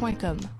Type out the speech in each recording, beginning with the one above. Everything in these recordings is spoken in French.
point com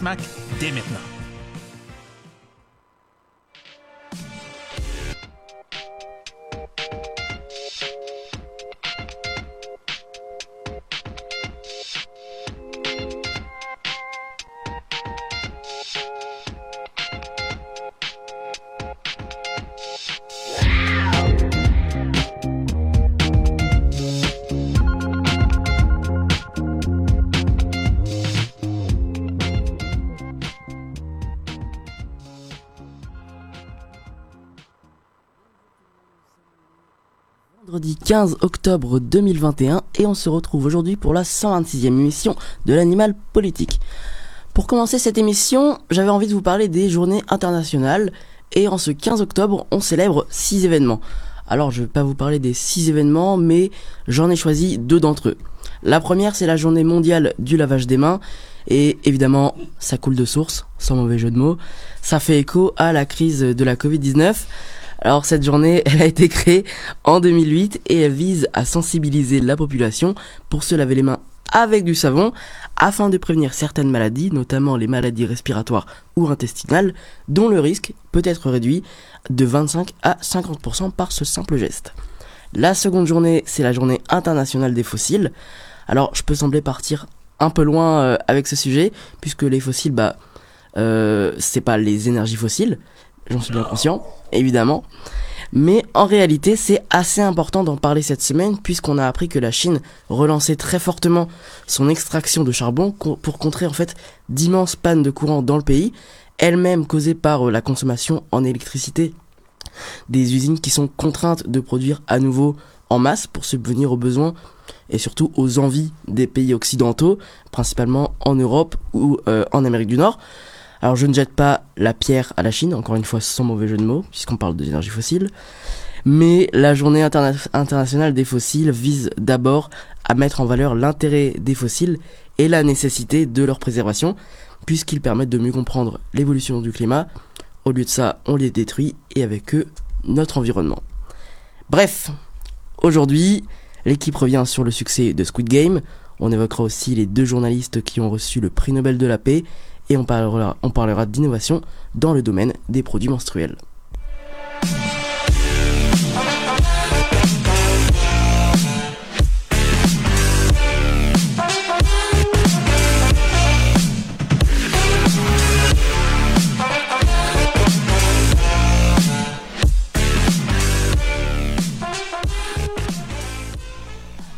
Dès maintenant. 15 octobre 2021 et on se retrouve aujourd'hui pour la 126e émission de l'animal politique. Pour commencer cette émission, j'avais envie de vous parler des journées internationales et en ce 15 octobre, on célèbre 6 événements. Alors je ne vais pas vous parler des 6 événements, mais j'en ai choisi deux d'entre eux. La première, c'est la journée mondiale du lavage des mains et évidemment, ça coule de source, sans mauvais jeu de mots. Ça fait écho à la crise de la Covid-19. Alors cette journée, elle a été créée en 2008 et elle vise à sensibiliser la population pour se laver les mains avec du savon afin de prévenir certaines maladies, notamment les maladies respiratoires ou intestinales, dont le risque peut être réduit de 25 à 50% par ce simple geste. La seconde journée, c'est la journée internationale des fossiles. Alors je peux sembler partir un peu loin euh, avec ce sujet, puisque les fossiles, bah, euh, c'est pas les énergies fossiles, j'en suis bien conscient, évidemment. Mais en réalité, c'est assez important d'en parler cette semaine puisqu'on a appris que la Chine relançait très fortement son extraction de charbon pour contrer en fait d'immenses pannes de courant dans le pays, elles-mêmes causées par euh, la consommation en électricité des usines qui sont contraintes de produire à nouveau en masse pour subvenir aux besoins et surtout aux envies des pays occidentaux, principalement en Europe ou euh, en Amérique du Nord. Alors je ne jette pas la pierre à la Chine, encore une fois sans mauvais jeu de mots, puisqu'on parle de l'énergie fossile. Mais la journée internationale des fossiles vise d'abord à mettre en valeur l'intérêt des fossiles et la nécessité de leur préservation, puisqu'ils permettent de mieux comprendre l'évolution du climat. Au lieu de ça, on les détruit et avec eux, notre environnement. Bref, aujourd'hui, l'équipe revient sur le succès de Squid Game. On évoquera aussi les deux journalistes qui ont reçu le prix Nobel de la paix et on parlera, on parlera d'innovation dans le domaine des produits menstruels.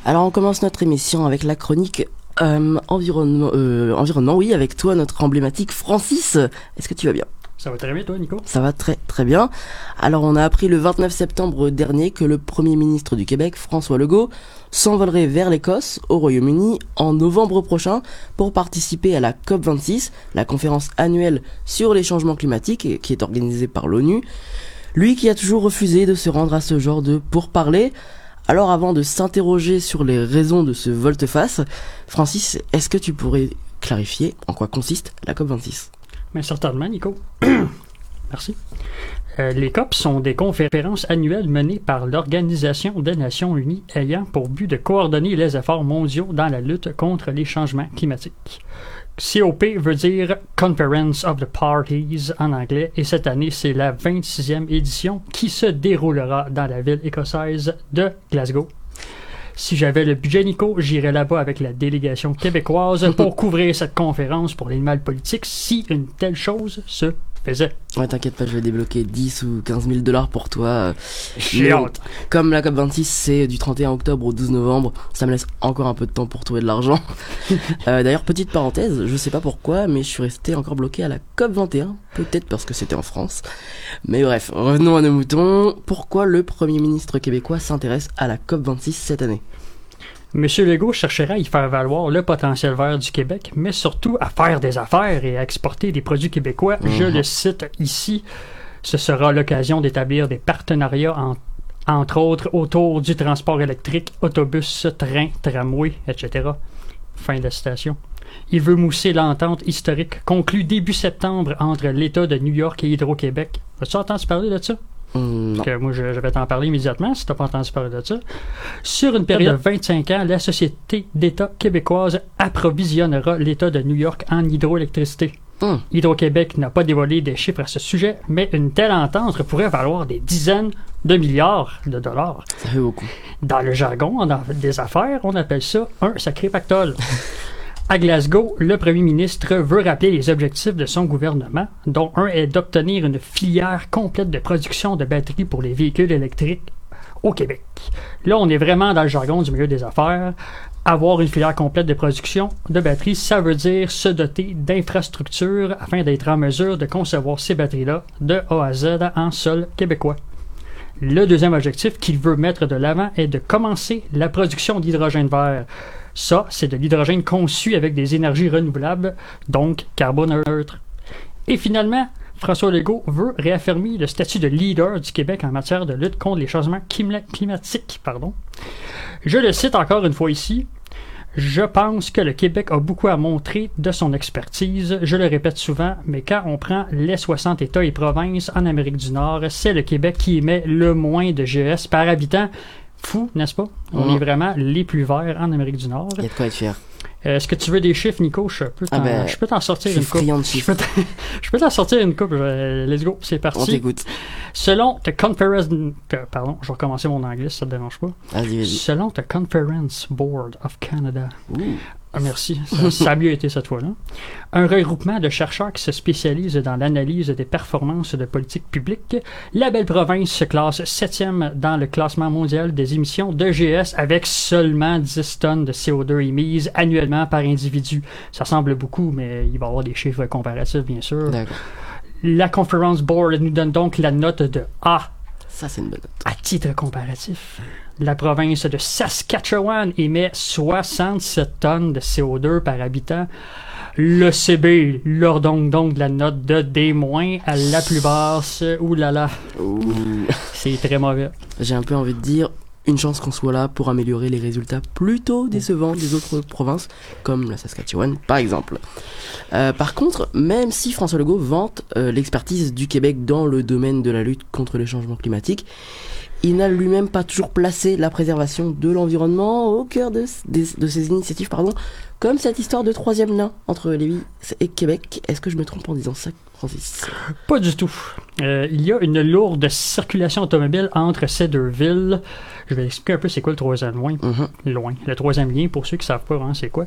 Alors on commence notre émission avec la chronique euh, environnement, euh, environnement, oui, avec toi, notre emblématique Francis. Est-ce que tu vas bien? Ça va très bien, toi, Nico? Ça va très très bien. Alors, on a appris le 29 septembre dernier que le Premier ministre du Québec, François Legault, s'envolerait vers l'Écosse, au Royaume-Uni, en novembre prochain, pour participer à la COP26, la conférence annuelle sur les changements climatiques, qui est organisée par l'ONU. Lui qui a toujours refusé de se rendre à ce genre de pourparlers. Alors avant de s'interroger sur les raisons de ce volte-face, Francis, est-ce que tu pourrais clarifier en quoi consiste la COP26? Mais certainement, Nico. Merci. Euh, les COP sont des conférences annuelles menées par l'Organisation des Nations Unies ayant pour but de coordonner les efforts mondiaux dans la lutte contre les changements climatiques. COP veut dire Conference of the Parties en anglais et cette année c'est la 26e édition qui se déroulera dans la ville écossaise de Glasgow. Si j'avais le budget Nico, j'irais là-bas avec la délégation québécoise pour couvrir cette conférence pour l'animal politique si une telle chose se Ouais, t'inquiète pas, je vais débloquer 10 ou 15 000 dollars pour toi. Mais hâte. Comme la COP26, c'est du 31 octobre au 12 novembre, ça me laisse encore un peu de temps pour trouver de l'argent. Euh, D'ailleurs, petite parenthèse, je sais pas pourquoi, mais je suis resté encore bloqué à la COP21. Peut-être parce que c'était en France. Mais bref, revenons à nos moutons. Pourquoi le Premier ministre québécois s'intéresse à la COP26 cette année? Monsieur Legault cherchera à y faire valoir le potentiel vert du Québec, mais surtout à faire des affaires et à exporter des produits québécois. Je Mhm. le cite ici. Ce sera l'occasion d'établir des partenariats en- entre autres autour du transport électrique, autobus, train, tramway, etc. Fin de la citation. Il veut mousser l'entente historique conclue début septembre entre l'État de New York et Hydro-Québec. As-tu entendu parler de ça? Non. que moi je, je vais t'en parler immédiatement si tu n'as pas entendu parler de ça. Sur une période de 25 ans, la Société d'État québécoise approvisionnera l'État de New York en hydroélectricité. Hum. Hydro-Québec n'a pas dévoilé des chiffres à ce sujet, mais une telle entente pourrait valoir des dizaines de milliards de dollars. Ça fait beaucoup. Dans le jargon dans des affaires, on appelle ça un sacré pactole. À Glasgow, le premier ministre veut rappeler les objectifs de son gouvernement, dont un est d'obtenir une filière complète de production de batteries pour les véhicules électriques au Québec. Là, on est vraiment dans le jargon du milieu des affaires. Avoir une filière complète de production de batteries, ça veut dire se doter d'infrastructures afin d'être en mesure de concevoir ces batteries-là de A à Z en sol québécois. Le deuxième objectif qu'il veut mettre de l'avant est de commencer la production d'hydrogène vert. Ça, c'est de l'hydrogène conçu avec des énergies renouvelables, donc carboneutre. Et finalement, François Legault veut réaffirmer le statut de leader du Québec en matière de lutte contre les changements clima- climatiques. Pardon. Je le cite encore une fois ici. Je pense que le Québec a beaucoup à montrer de son expertise. Je le répète souvent, mais quand on prend les 60 États et provinces en Amérique du Nord, c'est le Québec qui émet le moins de GES par habitant. Fou, n'est-ce pas? On Mhm. est vraiment les plus verts en Amérique du Nord. Il y a de quoi être fier. Euh, Est-ce que tu veux des chiffres, Nico? Je peux Ah t'en ben, je peux t'en sortir une coupe. Je peux t'en- sortir une coupe. Let's go, c'est On parti. t'écoute. Selon The Conference... Pardon, je vais recommencer mon anglais si ça te dérange pas. Selon The Conference Board of Canada. Ah, merci, ça, ça a mieux été cette fois-là. Un regroupement de chercheurs qui se spécialisent dans l'analyse des performances de politique publique. La belle province se classe septième dans le classement mondial des émissions de GS avec seulement 10 tonnes de CO2 émises annuellement par individu. Ça semble beaucoup, mais il va y avoir des chiffres comparatifs, bien sûr. La Conference Board nous donne donc la note de A Ça, c'est une bonne note. à titre comparatif, la province de Saskatchewan émet 67 tonnes de CO2 par habitant. Le CB leur donne donc la note de D- à la plus basse. Ouh là là, c'est très mauvais. J'ai un peu envie de dire une chance qu'on soit là pour améliorer les résultats plutôt décevants des autres provinces, comme la Saskatchewan par exemple. Euh, par contre, même si François Legault vante euh, l'expertise du Québec dans le domaine de la lutte contre les changements climatiques, il n'a lui-même pas toujours placé la préservation de l'environnement au cœur de, ses initiatives, pardon, comme cette histoire de troisième lien entre Lévis et Québec. Est-ce que je me trompe en disant ça, Francis? Pas du tout. Euh, il y a une lourde circulation automobile entre ces deux villes. Je vais expliquer un peu c'est quoi le troisième lien. Mhm. loin. Le troisième lien, pour ceux qui savent pas vraiment c'est quoi,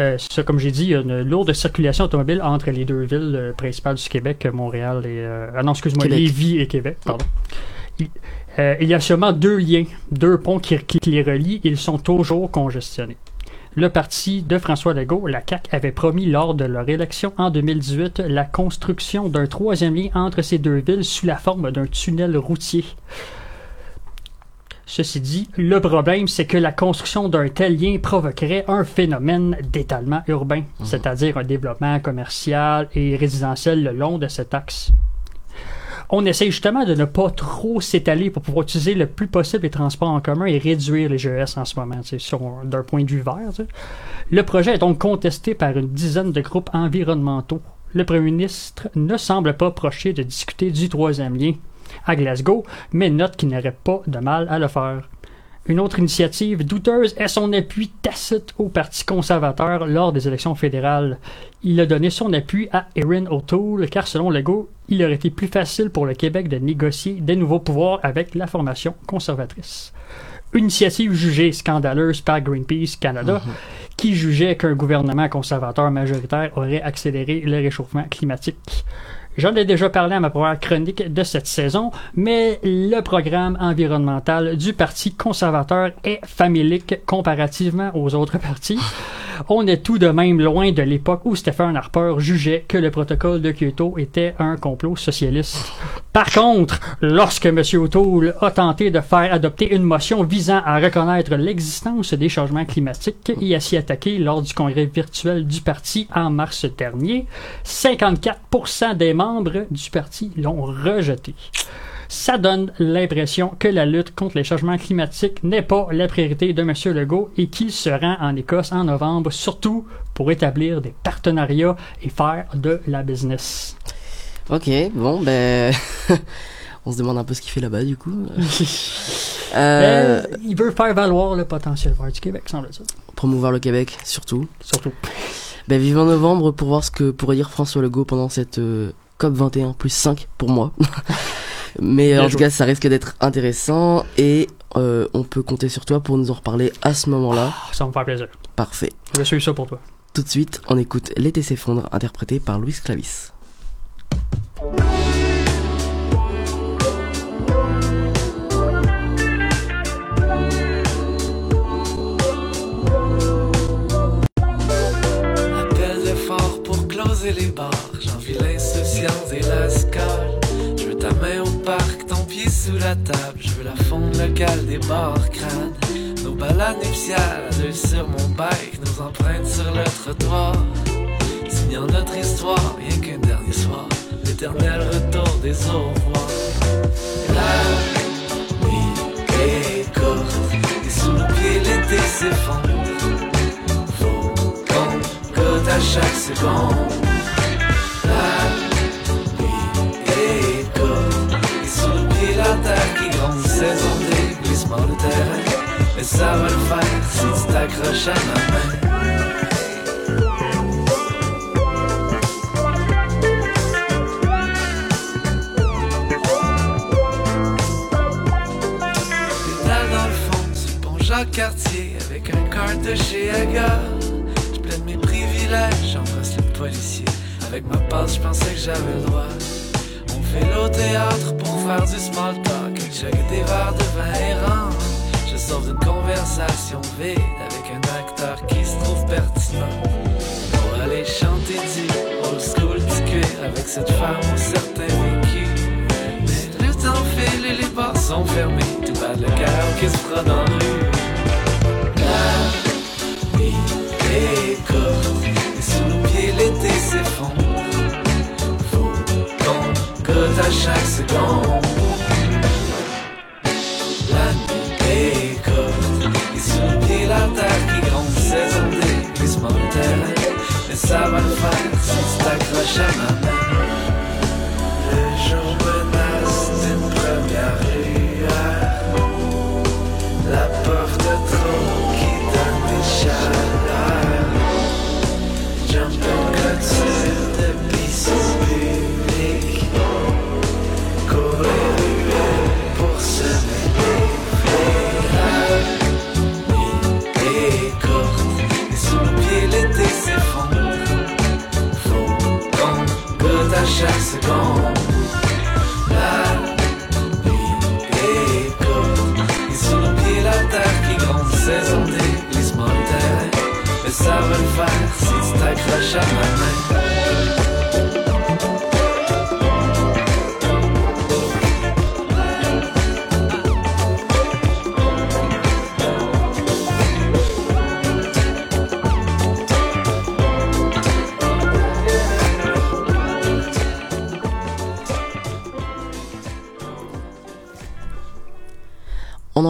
euh, ça, comme j'ai dit, il y a une lourde circulation automobile entre les deux villes euh, principales du Québec, Montréal et... ah non, excuse-moi. Lévis et Québec, pardon. Il, euh, il y a seulement deux liens, deux ponts qui, qui les relient, ils sont toujours congestionnés. Le parti de François Legault, la CAQ, avait promis lors de leur élection en 2018 la construction d'un troisième lien entre ces deux villes sous la forme d'un tunnel routier. Ceci dit, le problème, c'est que la construction d'un tel lien provoquerait un phénomène d'étalement urbain, c'est-à-dire un développement commercial et résidentiel le long de cet axe. On essaie justement de ne pas trop s'étaler pour pouvoir utiliser le plus possible les transports en commun et réduire les GES en ce moment, d'un point de vue vert. Le projet est donc contesté par une dizaine de groupes environnementaux. Le premier ministre ne semble pas procher de discuter du troisième lien à Glasgow, mais note qu'il n'aurait pas de mal à le faire. Une autre initiative douteuse est son appui tacite au Parti conservateur lors des élections fédérales. Il a donné son appui à Erin O'Toole car selon Legault, il aurait été plus facile pour le Québec de négocier des nouveaux pouvoirs avec la formation conservatrice. initiative jugée scandaleuse par Greenpeace Canada, qui jugeait qu'un gouvernement conservateur majoritaire aurait accéléré le réchauffement climatique. J'en ai déjà parlé à ma première chronique de cette saison, mais le programme environnemental du Parti conservateur est familique comparativement aux autres partis. On est tout de même loin de l'époque où Stephen Harper jugeait que le protocole de Kyoto était un complot socialiste. Par contre, lorsque M. O'Toole a tenté de faire adopter une motion visant à reconnaître l'existence des changements climatiques et à s'y attaquer lors du congrès virtuel du parti en mars dernier, 54% des membres du parti l'ont rejeté ça donne l'impression que la lutte contre les changements climatiques n'est pas la priorité de M. Legault et qu'il se rend en Écosse en novembre, surtout pour établir des partenariats et faire de la business. Ok, bon, ben. On se demande un peu ce qu'il fait là-bas, du coup. euh, Ben, il veut faire valoir le potentiel vert du Québec, semble-t-il. promouvoir le Québec, surtout. Surtout. Ben, vivant novembre pour voir ce que pourrait dire François Legault pendant cette euh, COP 21 plus 5 pour moi. Mais Bien en tout cas, ça risque d'être intéressant et euh, on peut compter sur toi pour nous en reparler à ce moment-là. Ah, Ça me faire plaisir. Parfait. Je suis ça pour toi. Tout de suite, on écoute L'été s'effondre, interprété par Louis Clavis. Nos balades nuptiales, deux sur mon bike. Nos empreintes sur le trottoir. Signant notre histoire, rien qu'un dernier soir. L'éternel retour des au revoir. La nuit est. Et sous nos pieds, l'été s'effondre. Faut qu'on goûte à chaque seconde. Ça va le faire si tu t'accroches à ma main. Pédale dans le fond du pont Jacques-Cartier avec un cart de chez Aga. Je plaide mes privilèges, j'embrasse le policier. Avec ma passe, je pensais que j'avais le droit. On fait l'au théâtre pour faire du small talk. Chaque des verres de vin errant. Sors d'une conversation vide avec un acteur qui se trouve pertinent. Pour aller chanter du old school du avec cette femme au certain vécu. Mais le temps file et les bars sont fermés. Tout bat le cœur qui se dans la rue. La nuit est courte et sous nos pieds l'été s'effondre. Faut qu'on goûte à chaque seconde. Mais ça va le faire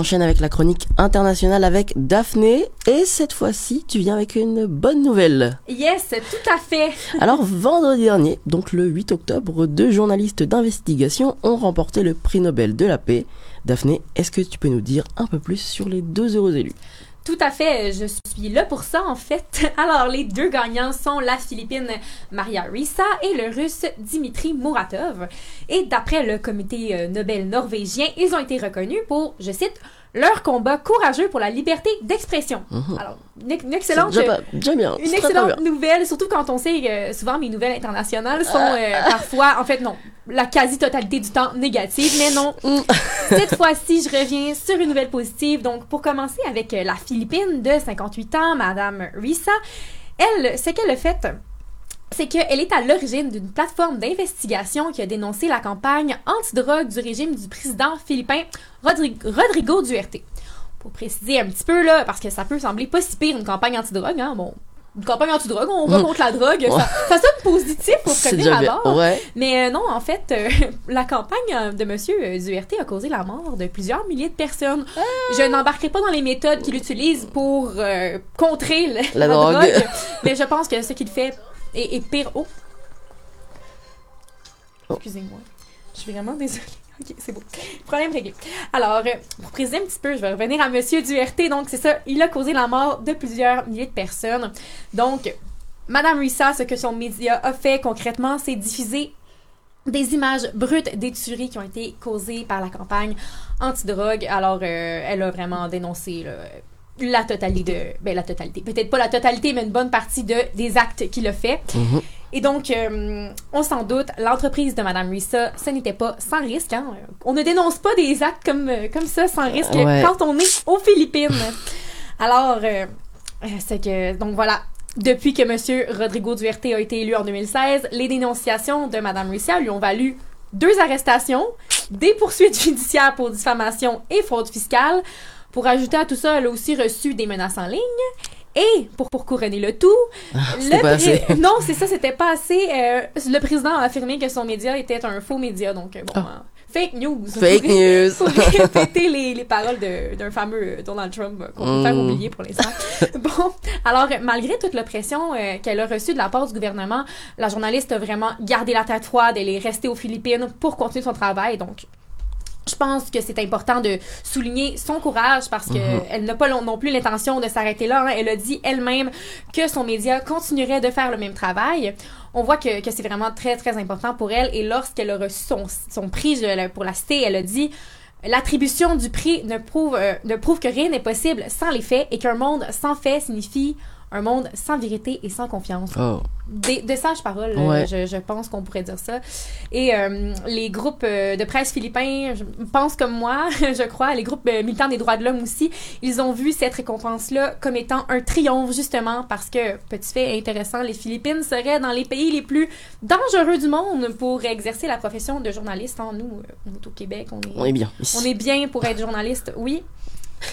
enchaîne avec la chronique internationale avec Daphné. Et cette fois-ci, tu viens avec une bonne nouvelle. Yes, tout à fait. Alors, vendredi dernier, donc le 8 octobre, deux journalistes d'investigation ont remporté le prix Nobel de la paix. Daphné, est-ce que tu peux nous dire un peu plus sur les deux heureux élus? Tout à fait, je suis là pour ça en fait. Alors les deux gagnants sont la Philippine Maria Rissa et le Russe Dimitri Muratov. Et d'après le comité euh, Nobel norvégien, ils ont été reconnus pour, je cite, leur combat courageux pour la liberté d'expression. Mhm. Alors, une, excellente, déjà, bien. une excellente nouvelle, surtout quand on sait que souvent mes nouvelles internationales sont Ah. euh, parfois, en fait non, la quasi-totalité du temps négatives, mais non. Mm. Cette fois-ci, je reviens sur une nouvelle positive. Donc, pour commencer avec euh, la Philippine de 58 ans, Madame Risa, elle, ce qu'elle a fait, c'est qu'elle est à l'origine d'une plateforme d'investigation qui a dénoncé la campagne anti-drogue du régime du président philippin Rodri- Rodrigo Duterte. Pour préciser un petit peu, là, parce que ça peut sembler pas si pire une campagne anti-drogue, hein, bon, une campagne anti-drogue, on va Mm. contre la drogue, ça, ça sonne positif pour bien. abord. Ouais. Mais euh, non, en fait, euh, la campagne euh, de Monsieur euh, Duerte a causé la mort de plusieurs milliers de personnes. Je n'embarquerai pas dans les méthodes qu'il utilise pour euh, contrer La drogue. mais je pense que ce qu'il fait est pire. Oh. Oh. Excusez-moi. Je suis vraiment désolée. Ok, c'est beau. Problème réglé. Alors, euh, pour préciser un petit peu, je vais revenir à Monsieur Duerte. Donc, c'est ça, il a causé la mort de plusieurs milliers de personnes. Donc, Madame Rissa, ce que son média a fait concrètement, c'est diffuser des images brutes des tueries qui ont été causées par la campagne anti-drogue. Alors, euh, elle a vraiment dénoncé là, la totalité de... Ben, la totalité. Peut-être pas la totalité, mais une bonne partie de, des actes qu'il a fait. Mhm. Et donc, euh, on s'en doute, l'entreprise de Madame Rissa, ce n'était pas sans risque. Hein? On ne dénonce pas des actes comme, euh, comme ça sans risque Ouais. quand on est aux Philippines. Alors, euh, euh, c'est que... Donc voilà, depuis que Monsieur Rodrigo Duerte a été élu en 2016, les dénonciations de Madame Rissa lui ont valu deux arrestations, des poursuites judiciaires pour diffamation et fraude fiscale. Pour ajouter à tout ça, elle a aussi reçu des menaces en ligne. Et pour, pour couronner le tout, c'était le pas pré- assez. non, c'est ça, c'était pas assez. Euh, le président a affirmé que son média était un faux média, donc euh, bon, Ah. euh, fake news. Fake news. Pour répéter les, les paroles d'un fameux Donald Trump qu'on peut faire Mm. oublier pour l'instant. bon, alors malgré toute l'oppression euh, qu'elle a reçue de la part du gouvernement, la journaliste a vraiment gardé la tête froide. Elle est restée aux Philippines pour continuer son travail. Donc, je pense que c'est important de souligner son courage parce que Mhm. elle n'a pas non plus l'intention de s'arrêter là. hein. Elle a dit elle-même que son média continuerait de faire le même travail. On voit que, que c'est vraiment très, très important pour elle. Et lorsqu'elle a reçu son, son prix pour la cité, elle a dit L'attribution du prix ne prouve, euh, ne prouve que rien n'est possible sans les faits et qu'un monde sans faits signifie un monde sans vérité et sans confiance Oh. des- de sages paroles, euh, Ouais. je, je pense qu'on pourrait dire ça. Et euh, les groupes euh, de presse philippins je pense comme moi, je crois, les groupes militants des droits de l'homme aussi, ils ont vu cette récompense-là comme étant un triomphe, justement, parce que, petit fait intéressant, les Philippines seraient dans les pays les plus dangereux du monde pour exercer la profession de journaliste. hein. Nous, on est au Québec, on est, On est bien. ici. on est bien pour être journaliste, oui.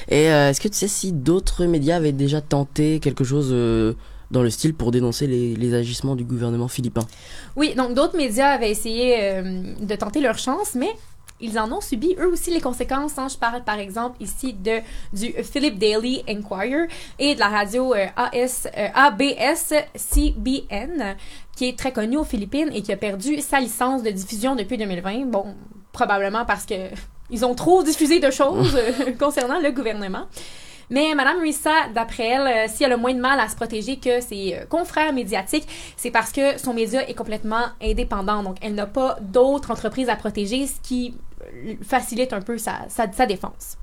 Et euh, est-ce que tu sais si d'autres médias avaient déjà tenté quelque chose euh, dans le style pour dénoncer les, agissements du gouvernement philippin? Oui, donc d'autres médias avaient essayé euh, de tenter leur chance, mais ils en ont subi eux aussi les conséquences. hein. Je parle par exemple ici de du Philip Daily Inquirer et de la radio ABS CBN qui est très connue aux Philippines et qui a perdu sa licence de diffusion depuis 2020. Bon, probablement parce que ils ont trop diffusé de choses euh, concernant le gouvernement. Mais Madame Rissa, d'après elle, euh, si elle a moins de mal à se protéger que ses euh, confrères médiatiques, c'est parce que son média est complètement indépendant. Donc, elle n'a pas d'autres entreprises à protéger, ce qui facilite un peu sa, défense.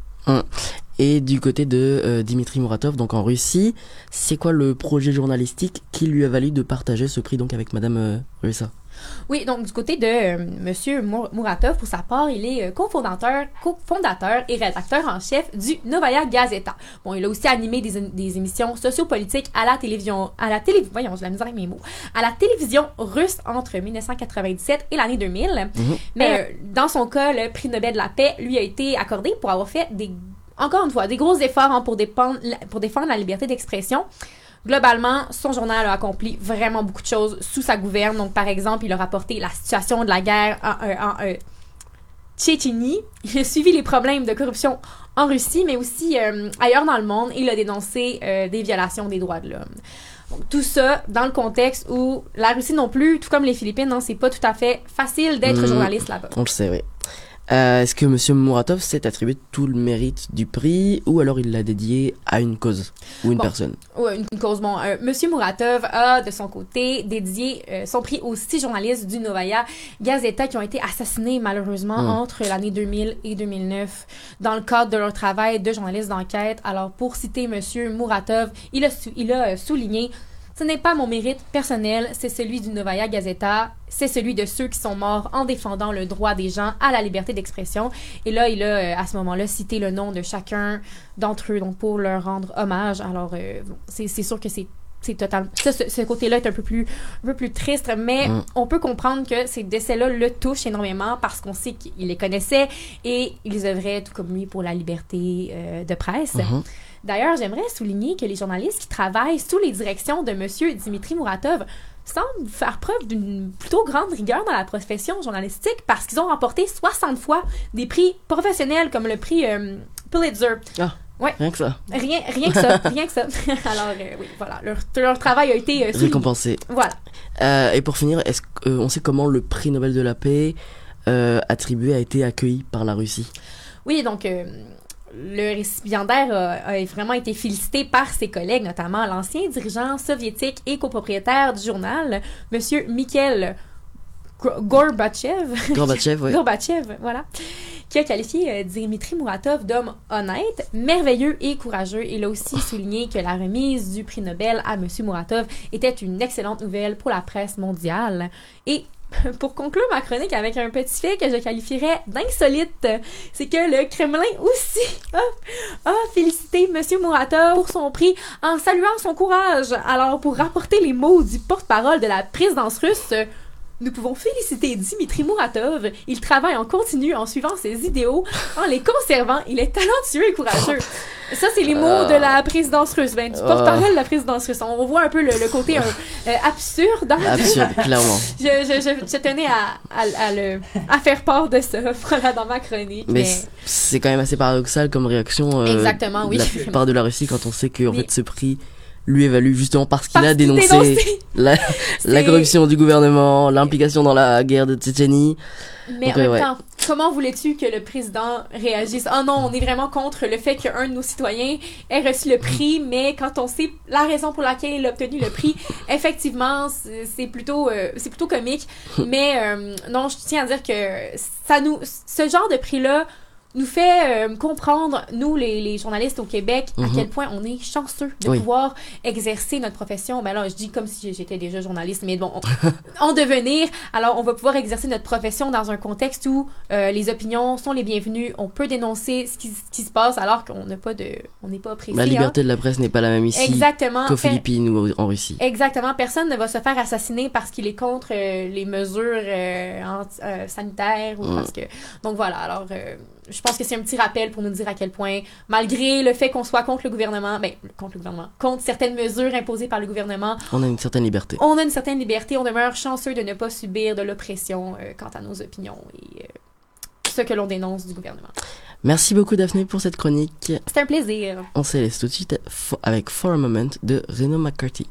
Et du côté de Dimitri Muratov, donc en Russie, c'est quoi le projet journalistique qui lui a valu de partager ce prix donc avec Madame euh, Rissa? Oui, donc du côté de euh, Monsieur Mour- Muratov, pour sa part, il est euh, cofondateur, cofondateur et rédacteur en chef du Novaya Gazeta. Bon, il a aussi animé des, des émissions sociopolitiques à la télévision, à la télé, voyons, j'ai la misère avec mes mots, à la télévision russe entre 1997 et l'année 2000. Mais euh, dans son cas, le prix Nobel de la paix lui a été accordé pour avoir fait des, encore une fois, des gros efforts hein, pour, dépendre, pour défendre la liberté d'expression. Globalement, son journal a accompli vraiment beaucoup de choses sous sa gouverne. Donc, par exemple, il a rapporté la situation de la guerre en, en, en, euh, Tchétchénie. Il a suivi les problèmes de corruption en Russie, mais aussi euh, ailleurs dans le monde. Et il a dénoncé euh, des violations des droits de l'homme. Donc, tout ça dans le contexte où la Russie non plus, tout comme les Philippines, hein, c'est pas tout à fait facile d'être Mhm. journaliste là-bas. On le sait, oui. Euh, Est-ce que Monsieur Muratov s'est attribué tout le mérite du prix ou alors il l'a dédié à une cause ou une Bon. personne? Ouais, une, une cause. Bon, euh, Monsieur Muratov a, de son côté, dédié euh, son prix aux six journalistes du Novaya Gazeta qui ont été assassinés, malheureusement, Mm. entre l'année 2000 et 2009 dans le cadre de leur travail de journaliste d'enquête. Alors, pour citer Monsieur Muratov, il a, il a euh, souligné ce n'est pas mon mérite personnel, c'est celui du Novaya Gazeta, c'est celui de ceux qui sont morts en défendant le droit des gens à la liberté d'expression. Et là, il a euh, à ce moment-là cité le nom de chacun d'entre eux, donc pour leur rendre hommage. Alors, euh, c'est sûr que c'est c'est total. Ça, ce, ce côté-là est un peu plus, un peu plus triste, mais Mm. on peut comprendre que ces décès-là le touchent énormément parce qu'on sait qu'il les connaissait et ils œuvraient tout comme lui pour la liberté euh, de presse. Mhm. D'ailleurs, j'aimerais souligner que les journalistes qui travaillent sous les directions de Monsieur Dimitri Muratov semblent faire preuve d'une plutôt grande rigueur dans la profession journalistique parce qu'ils ont remporté 60 fois des prix professionnels comme le prix euh, Pulitzer. Rien que ça. Rien, rien que ça, rien que ça. Alors, euh, oui, voilà, leur, leur travail a été euh. Récompensé. Voilà. Euh, et pour finir, est-ce qu'on sait comment le prix Nobel de la paix attribué a été accueilli par la Russie? Oui, donc le récipiendaire a, a vraiment été félicité par ses collègues, notamment l'ancien dirigeant soviétique et copropriétaire du journal, Monsieur Mikhail Gor- Gorbatchev. Gorbatchev. Gorbatchev, voilà, qui a qualifié euh, Dimitri Muratov d'homme honnête, merveilleux et courageux. Il a aussi souligné que la remise du prix Nobel à M. Muratov était une excellente nouvelle pour la presse mondiale. Et pour conclure ma chronique avec un petit fait que je qualifierais d'insolite, c'est que le Kremlin aussi a, félicité M. Muratov pour son prix en saluant son courage. Alors, pour rapporter les mots du porte-parole de la présidence russe, nous pouvons féliciter Dimitri Muratov. Il travaille en continu en suivant ses idéaux, en les conservant. Il est talentueux et courageux. Ça, c'est les mots de la présidence russe, ben, du porte-parole de la présidence russe. On voit un peu le, le côté euh, euh, absurde. dans- Absurde, clairement. je, je, je, je tenais à, à, à le, à faire part de ça voilà, dans ma chronique. Mais c'est quand même assez paradoxal comme réaction euh, Exactement, oui. de la part de la Russie quand on sait que en Oui. fait ce prix lui est valu justement parce qu'il a dénoncé la, corruption du gouvernement, l'implication dans la guerre de Tchétchénie. Mais Donc, en même ouais. temps, comment voulais-tu que le président réagisse? Oh non, on est vraiment contre le fait qu'un de nos citoyens ait reçu le prix, mais quand on sait la raison pour laquelle il a obtenu le prix, effectivement, c'est c'est plutôt, euh, c'est plutôt comique. Mais euh, non, je tiens à dire que ça nous, ce genre de prix-là nous fait euh, comprendre, nous, les, les journalistes au Québec, à Mhm. quel point on est chanceux de Oui. pouvoir exercer notre profession. Ben là, je dis comme si j'étais déjà journaliste, mais bon, on- en devenir. Alors, on va pouvoir exercer notre profession dans un contexte où euh, les opinions sont les bienvenues. On peut dénoncer ce qui, ce qui se passe alors qu'on n'a pas de, on n'est pas apprécié. La liberté de la presse n'est pas la même hein. ici Exactement. qu'aux Philippines ou en Russie. Exactement. Personne ne va se faire assassiner parce qu'il est contre euh, les mesures euh, anti- euh, sanitaires ou Mm. parce que. Donc voilà. Alors, euh, je pense que c'est un petit rappel pour nous dire à quel point, malgré le fait qu'on soit contre le gouvernement, ben contre le gouvernement, contre certaines mesures imposées par le gouvernement, On a une certaine liberté. on a une certaine liberté. On demeure chanceux de ne pas subir de l'oppression euh, quant à nos opinions et euh, ce que l'on dénonce du gouvernement. Merci beaucoup Daphné pour cette chronique. C'est un plaisir. On se laisse tout de suite avec For a Moment de Reno McCarthy.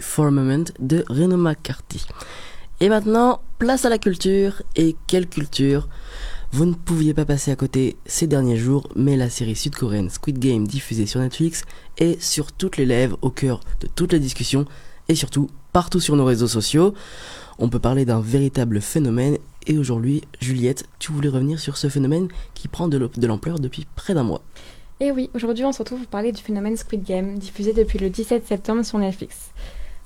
For Moment de Reno McCarthy. Et maintenant, place à la culture. Et quelle culture? Vous ne pouviez pas passer à côté ces derniers jours, mais la série sud-coréenne Squid Game diffusée sur Netflix est sur toutes les lèvres, au cœur de toutes les discussions et surtout partout sur nos réseaux sociaux. On peut parler d'un véritable phénomène et aujourd'hui, Juliette, tu voulais revenir sur ce phénomène qui prend de l'ampleur depuis près d'un mois. Et oui, aujourd'hui on se retrouve pour parler du phénomène Squid Game, diffusé depuis le 17 septembre sur Netflix.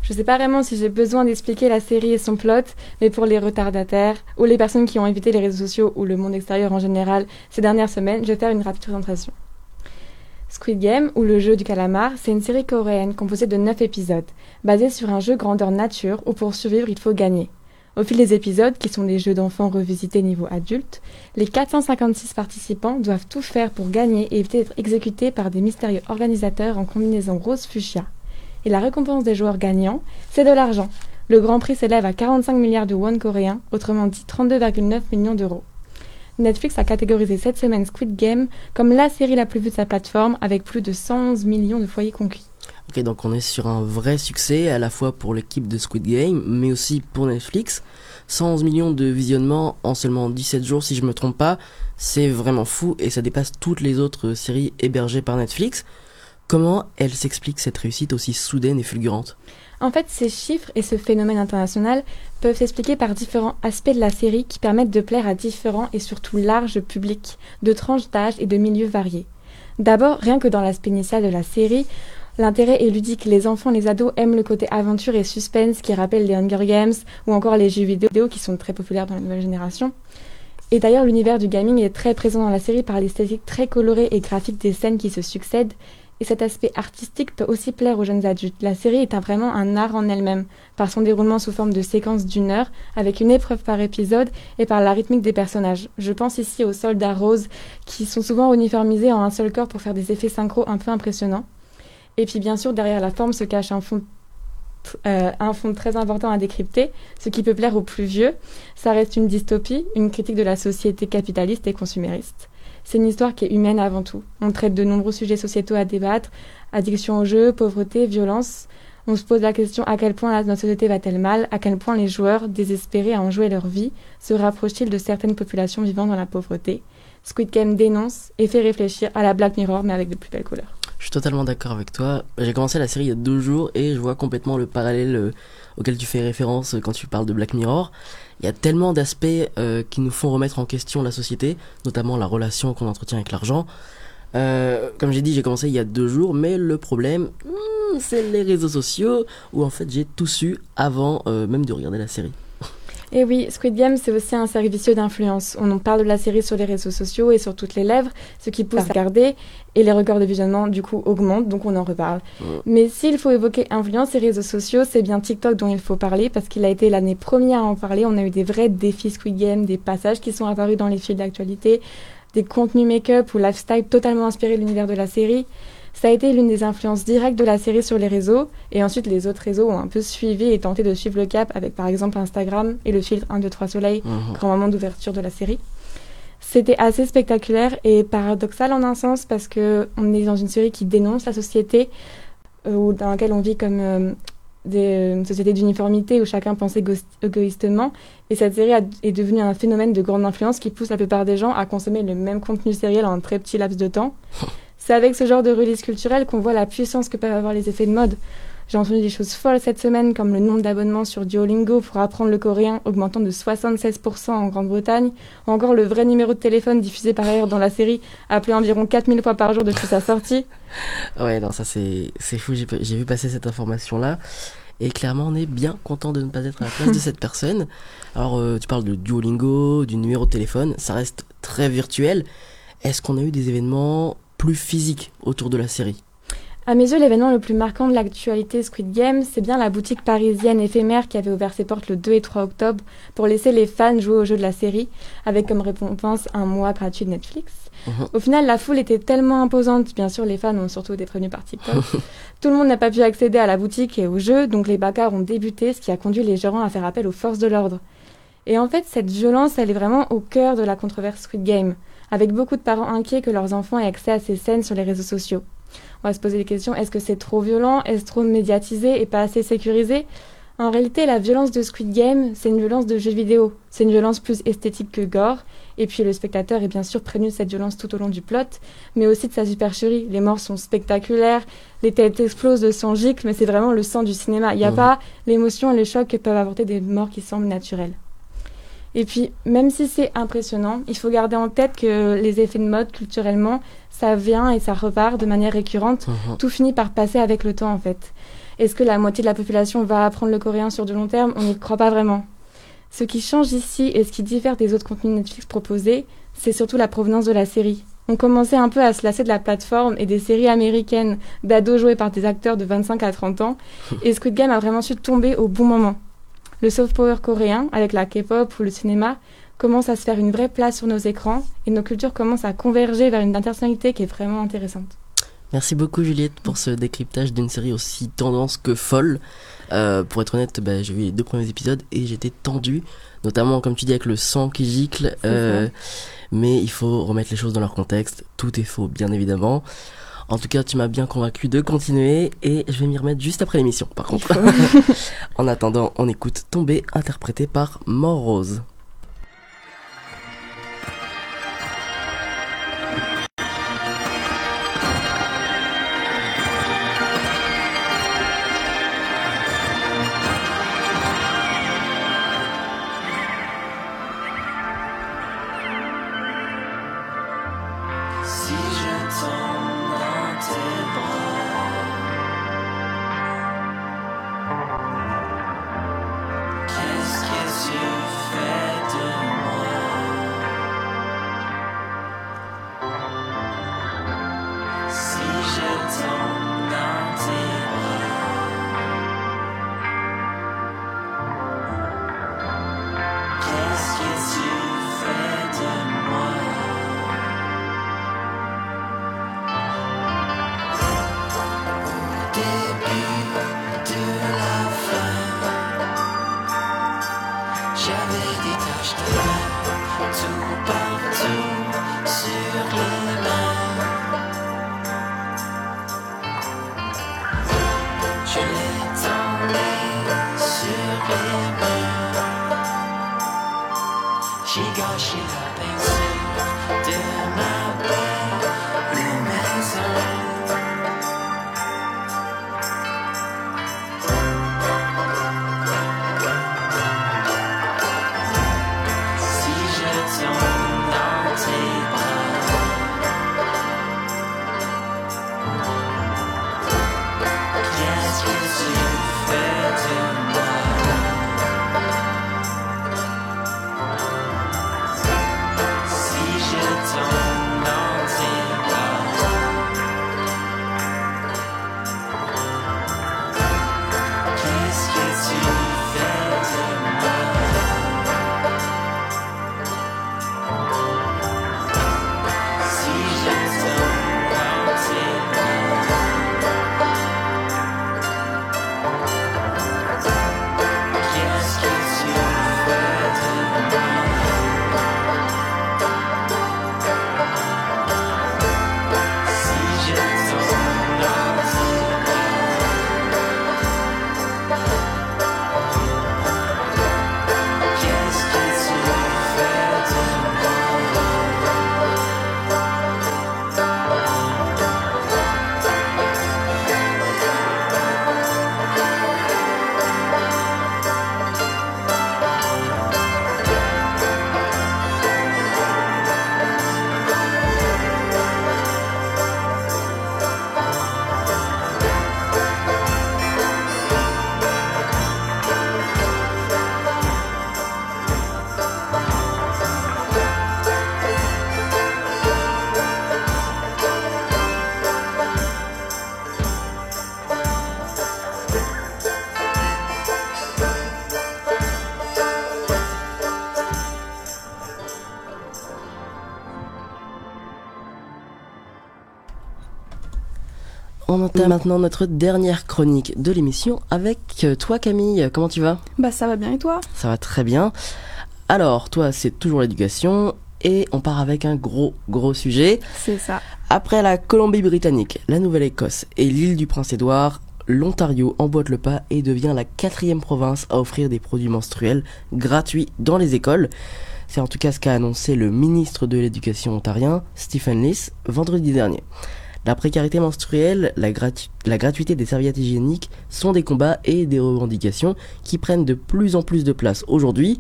Je sais pas vraiment si j'ai besoin d'expliquer la série et son plot, mais pour les retardataires ou les personnes qui ont évité les réseaux sociaux ou le monde extérieur en général ces dernières semaines, je vais faire une rapide présentation. Squid Game, ou le jeu du calamar, c'est une série coréenne composée de 9 épisodes, basée sur un jeu grandeur nature où pour survivre il faut gagner. Au fil des épisodes, qui sont des jeux d'enfants revisités niveau adulte, les 456 participants doivent tout faire pour gagner et éviter d'être exécutés par des mystérieux organisateurs en combinaison rose fuchsia. Et la récompense des joueurs gagnants, c'est de l'argent. Le grand prix s'élève à 45 milliards de won coréens, autrement dit 32,9 millions d'euros. Netflix a catégorisé cette semaine Squid Game comme la série la plus vue de sa plateforme avec plus de 111 millions de foyers conquis. Ok, donc on est sur un vrai succès à la fois pour l'équipe de Squid Game, mais aussi pour Netflix. 111 millions de visionnements en seulement 17 jours, si je me trompe pas, c'est vraiment fou et ça dépasse toutes les autres séries hébergées par Netflix. Comment elle s'explique cette réussite aussi soudaine et fulgurante? En fait, ces chiffres et ce phénomène international peuvent s'expliquer par différents aspects de la série qui permettent de plaire à différents et surtout larges publics, de tranches d'âge et de milieux variés. D'abord, rien que dans l'aspect initial de la série, L'intérêt est ludique. Les enfants, les ados aiment le côté aventure et suspense qui rappelle les Hunger Games ou encore les jeux vidéo qui sont très populaires dans la nouvelle génération. Et d'ailleurs, l'univers du gaming est très présent dans la série par l'esthétique très colorée et graphique des scènes qui se succèdent. Et cet aspect artistique peut aussi plaire aux jeunes adultes. La série est vraiment un art en elle-même, par son déroulement sous forme de séquences d'une heure, avec une épreuve par épisode, et par la rythmique des personnages. Je pense ici aux soldats roses, qui sont souvent uniformisés en un seul corps pour faire des effets synchro un peu impressionnants. Et puis bien sûr, derrière la forme se cache un fond, euh, un fond très important à décrypter, ce qui peut plaire aux plus vieux. Ça reste une dystopie, une critique de la société capitaliste et consumériste. C'est une histoire qui est humaine avant tout. On traite de nombreux sujets sociétaux à débattre, addiction au jeu, pauvreté, violence. On se pose la question à quel point notre société va-t-elle mal, à quel point les joueurs, désespérés à en jouer leur vie, se rapprochent-ils de certaines populations vivant dans la pauvreté? Squid Game dénonce et fait réfléchir à la Black Mirror mais avec de plus belles couleurs. Je suis totalement d'accord avec toi. J'ai commencé la série il y a deux jours et je vois complètement le parallèle euh, auquel tu fais référence euh, quand tu parles de Black Mirror. Il y a tellement d'aspects euh, qui nous font remettre en question la société, notamment la relation qu'on entretient avec l'argent. comme j'ai dit, j'ai commencé il y a deux jours, mais le problème, hmm, c'est les réseaux sociaux où en fait j'ai tout su avant même de regarder la série. Et oui, Squid Game, c'est aussi un cercle vicieux d'influence. On en parle de la série sur les réseaux sociaux et sur toutes les lèvres, ce qui pousse à regarder, et les records de visionnement, du coup, augmentent, donc on en reparle. Mais s'il faut évoquer influence et réseaux sociaux, c'est bien TikTok dont il faut parler, parce qu'il a été l'année première à en parler. On a eu des vrais défis Squid Game, des passages qui sont apparus dans les fils d'actualité, des contenus make-up ou lifestyle totalement inspirés de l'univers de la série. Ça a été l'une des influences directes de la série sur les réseaux, et ensuite les autres réseaux ont un peu suivi et tenté de suivre le cap avec par exemple Instagram et le filtre 1, 2, 3 soleil, grand moment d'ouverture de la série. C'était assez spectaculaire et paradoxal en un sens parce que on est dans une série qui dénonce la société euh, ou dans laquelle on vit comme euh, des une société d'uniformité où chacun pense égoïstement. Et cette série est devenue un phénomène de grande influence qui pousse la plupart des gens à consommer le même contenu sériel en un très petit laps de temps. C'est avec ce genre de release culturelle qu'on voit la puissance que peuvent avoir les effets de mode. J'ai entendu des choses folles cette semaine, comme le nombre d'abonnements sur Duolingo pour apprendre le coréen augmentant de 76% en Grande-Bretagne, ou encore le vrai numéro de téléphone diffusé par ailleurs dans la série, appelé environ 4000 fois par jour depuis sa sortie. Ouais, non, ça c'est fou, j'ai vu passer cette information-là. Et clairement, on est bien content de ne pas être à la place de cette personne. Alors, euh, tu parles de Duolingo, du numéro de téléphone, ça reste très virtuel. Est-ce qu'on a eu des événements plus physique autour de la série. À mes yeux, l'événement le plus marquant de l'actualité Squid Game, c'est bien la boutique parisienne éphémère qui avait ouvert ses portes le 2 et 3 octobre pour laisser les fans jouer au jeu de la série, avec comme récompense un mois gratuit de Netflix. Uh-huh. Au final, la foule était tellement imposante, bien sûr, les fans ont surtout été prévenus par TikTok. Tout le monde n'a pas pu accéder à la boutique et au jeu, donc les bagarres ont débuté, ce qui a conduit les gérants à faire appel aux forces de l'ordre. Et en fait, cette violence, elle est vraiment au cœur de la controverse Squid Game avec beaucoup de parents inquiets que leurs enfants aient accès à ces scènes sur les réseaux sociaux. On va se poser des questions, est-ce que c'est trop violent? Est-ce trop médiatisé et pas assez sécurisé? En réalité, la violence de Squid Game, c'est une violence de jeu vidéo. C'est une violence plus esthétique que gore. Et puis le spectateur est bien sûr prévenu de cette violence tout au long du plot, mais aussi de sa supercherie. Les morts sont spectaculaires, les têtes explosent, le sang gicle, mais c'est vraiment le sang du cinéma. Il n'y a Mhm. pas l'émotion et le choc que peuvent apporter des morts qui semblent naturelles. Et puis, même si c'est impressionnant, il faut garder en tête que les effets de mode, culturellement, ça vient et ça repart de manière récurrente. Mhm. Tout finit par passer avec le temps, en fait. Est-ce que la moitié de la population va apprendre le coréen sur du long terme? On n'y croit pas vraiment. Ce qui change ici et ce qui diffère des autres contenus Netflix proposés, c'est surtout la provenance de la série. On commençait un peu à se lasser de la plateforme et des séries américaines d'ados joués par des acteurs de 25 à 30 ans, et Squid Game a vraiment su tomber au bon moment. Le soft power coréen, avec la K-pop ou le cinéma, commence à se faire une vraie place sur nos écrans, et nos cultures commencent à converger vers une intersectionnalité qui est vraiment intéressante. Merci beaucoup Juliette pour ce décryptage d'une série aussi tendance que folle. Euh, pour être honnête, bah, j'ai vu les deux premiers épisodes et j'étais tendu, notamment comme tu dis avec le sang qui gicle. euh, mais il faut remettre les choses dans leur contexte. Tout est faux, bien évidemment. En tout cas, tu m'as bien convaincu de continuer et je vais m'y remettre juste après l'émission. Par contre, en attendant, on écoute Tomber, interprété par Mort entame maintenant notre dernière chronique de l'émission avec euh, toi Camille. Comment tu vas? Bah ça va bien et toi? Ça va très bien. Alors, toi, c'est toujours l'éducation. Et on part avec un gros, gros sujet. C'est ça. Après la Colombie-Britannique, la Nouvelle-Écosse et l'île du Prince-Édouard, l'Ontario emboîte le pas et devient la quatrième province à offrir des produits menstruels gratuits dans les écoles. C'est en tout cas ce qu'a annoncé le ministre de l'Éducation ontarien, Stephen Lees, vendredi dernier. La précarité menstruelle, la, gratuité des serviettes hygiéniques sont des combats et des revendications qui prennent de plus en plus de place aujourd'hui.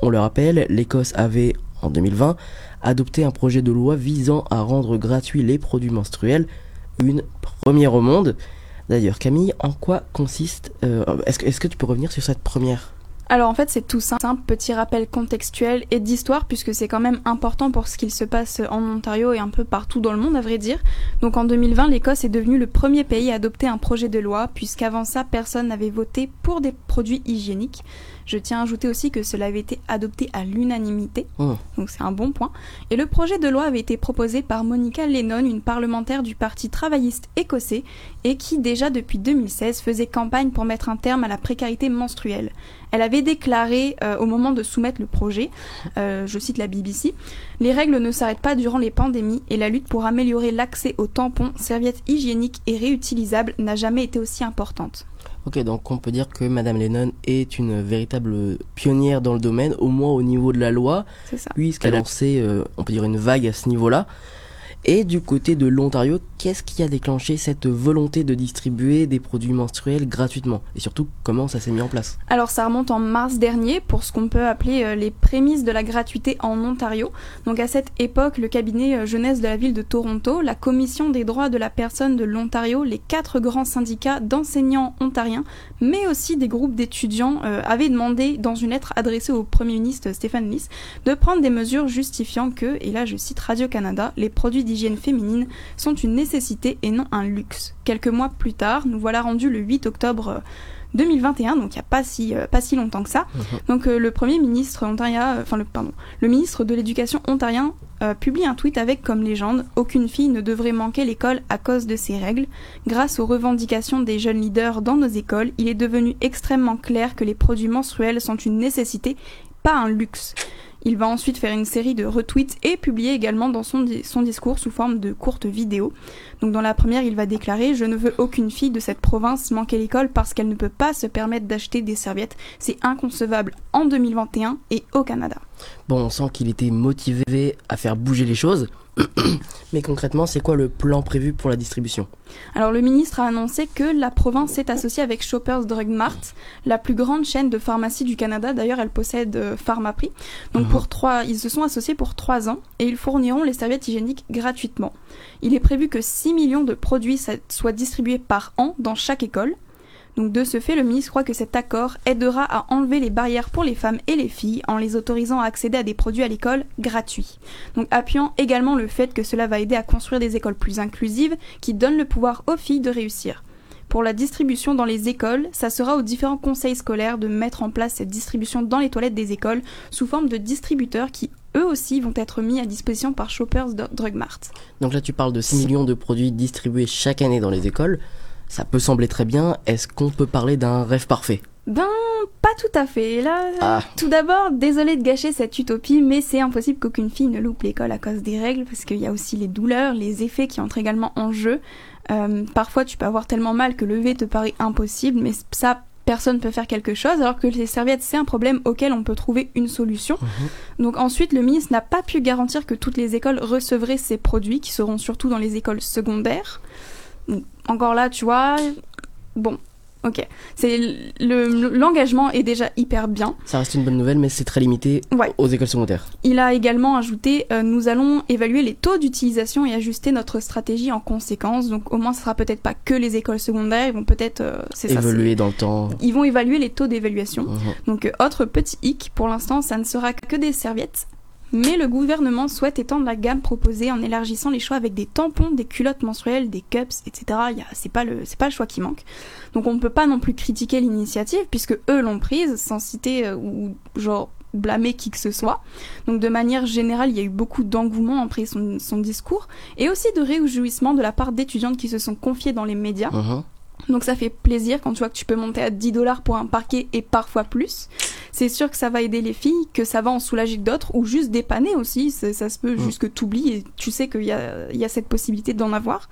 On le rappelle, l'Écosse avait, en 2020, adopté un projet de loi visant à rendre gratuits les produits menstruels, une première au monde. D'ailleurs, Camille, en quoi consiste... Euh, est-ce que tu peux revenir sur cette première? Alors en fait c'est tout simple, petit rappel contextuel et d'histoire puisque c'est quand même important pour ce qu'il se passe en Ontario et un peu partout dans le monde à vrai dire. Donc en 2020 l'Écosse est devenue le premier pays à adopter un projet de loi puisqu'avant ça personne n'avait voté pour des produits hygiéniques. Je tiens à ajouter aussi que cela avait été adopté à l'unanimité, Oh. donc c'est un bon point. Et le projet de loi avait été proposé par Monica Lennon, une parlementaire du Parti travailliste écossais, et qui déjà depuis 2016 faisait campagne pour mettre un terme à la précarité menstruelle. Elle avait déclaré euh, au moment de soumettre le projet, euh, je cite la BBC, Les règles ne s'arrêtent pas durant les pandémies et la lutte pour améliorer l'accès aux tampons, serviettes hygiéniques et réutilisables n'a jamais été aussi importante. Ok, donc on peut dire que Madame Lennon est une véritable pionnière dans le domaine, au moins au niveau de la loi, C'est ça. puisqu'elle a lancé, euh, on peut dire, une vague à ce niveau-là. Et du côté de l'Ontario, qu'est-ce qui a déclenché cette volonté de distribuer des produits menstruels gratuitement? Et surtout, comment ça s'est mis en place? Alors ça remonte en mars dernier pour ce qu'on peut appeler euh, les prémices de la gratuité en Ontario. Donc à cette époque, le cabinet euh, jeunesse de la ville de Toronto, la commission des droits de la personne de l'Ontario, les quatre grands syndicats d'enseignants ontariens, mais aussi des groupes d'étudiants euh, avaient demandé dans une lettre adressée au Premier ministre Stéphane Lys de prendre des mesures justifiant que, et là je cite Radio-Canada, les produits d'hygiène féminine sont une nécessité et non un luxe. Quelques mois plus tard, nous voilà rendus le 8 octobre euh, 2021, donc il n'y a pas si, euh, pas si longtemps que ça. Donc euh, le Premier ministre ontarien, euh, enfin le, pardon, le ministre de l'Éducation ontarien euh, publie un tweet avec comme légende Aucune fille ne devrait manquer l'école à cause de ces règles. Grâce aux revendications des jeunes leaders dans nos écoles, il est devenu extrêmement clair que les produits menstruels sont une nécessité, pas un luxe. Il va ensuite faire une série de retweets et publier également dans son, son discours sous forme de courtes vidéos. Donc dans la première, il va déclarer Je ne veux aucune fille de cette province manquer l'école parce qu'elle ne peut pas se permettre d'acheter des serviettes. C'est inconcevable en 2021 et au Canada. Bon, on sent qu'il était motivé à faire bouger les choses. Mais concrètement, c'est quoi le plan prévu pour la distribution? Alors le ministre a annoncé que la province s'est associée avec Shoppers Drug Mart, la plus grande chaîne de pharmacie du Canada. D'ailleurs, elle possède euh, Pharmaprix. Donc Mhm. pour trois, ils se sont associés pour trois ans et ils fourniront les serviettes hygiéniques gratuitement. Il est prévu que 6 millions de produits soient distribués par an dans chaque école. Donc de ce fait, le ministre croit que cet accord aidera à enlever les barrières pour les femmes et les filles en les autorisant à accéder à des produits à l'école gratuits. Donc appuyant également le fait que cela va aider à construire des écoles plus inclusives qui donnent le pouvoir aux filles de réussir. Pour la distribution dans les écoles, ça sera aux différents conseils scolaires de mettre en place cette distribution dans les toilettes des écoles sous forme de distributeurs qui eux aussi vont être mis à disposition par Shoppers Drug Mart. Donc là, tu parles de 6 millions de produits distribués chaque année dans les écoles. Ça peut sembler très bien. Est-ce qu'on peut parler d'un rêve parfait? Ben, pas tout à fait. Là, Ah. tout d'abord, désolé de gâcher cette utopie, mais c'est impossible qu'aucune fille ne loupe l'école à cause des règles, parce qu'il y a aussi les douleurs, les effets qui entrent également en jeu. Euh, parfois, tu peux avoir tellement mal que lever te paraît impossible, mais ça, personne peut faire quelque chose, alors que les serviettes, c'est un problème auquel on peut trouver une solution. Donc ensuite, le ministre n'a pas pu garantir que toutes les écoles recevraient ces produits, qui seront surtout dans les écoles secondaires. Encore là, tu vois, bon, ok. C'est le l'engagement est déjà hyper bien. Ça reste une bonne nouvelle, mais c'est très limité Ouais. aux écoles secondaires. Il a également ajouté euh, nous allons évaluer les taux d'utilisation et ajuster notre stratégie en conséquence. Donc au moins, ce sera peut-être pas que les écoles secondaires, ils vont peut-être euh, c'est ça, Évoluer dans le temps. Ils vont évaluer les taux d'évaluation. Mhm. Donc euh, autre petit hic, pour l'instant, ça ne sera que des serviettes. Mais le gouvernement souhaite étendre la gamme proposée en élargissant les choix avec des tampons, des culottes menstruelles, des cups, etc. C'est pas le, pas le choix qui manque. Donc on ne peut pas non plus critiquer l'initiative puisque eux l'ont prise sans citer euh, ou genre blâmer qui que ce soit. Donc de manière générale, il y a eu beaucoup d'engouement après son, son discours et aussi de réjouissement de la part d'étudiantes qui se sont confiées dans les médias. Mhm. Donc ça fait plaisir quand tu vois que tu peux monter à 10 dollars pour un parquet et parfois plus. C'est sûr que ça va aider les filles, que ça va en soulager d'autres ou juste dépanner aussi. Ça, ça se peut Mm. juste que tu oublies et tu sais qu'il y a, y a cette possibilité d'en avoir.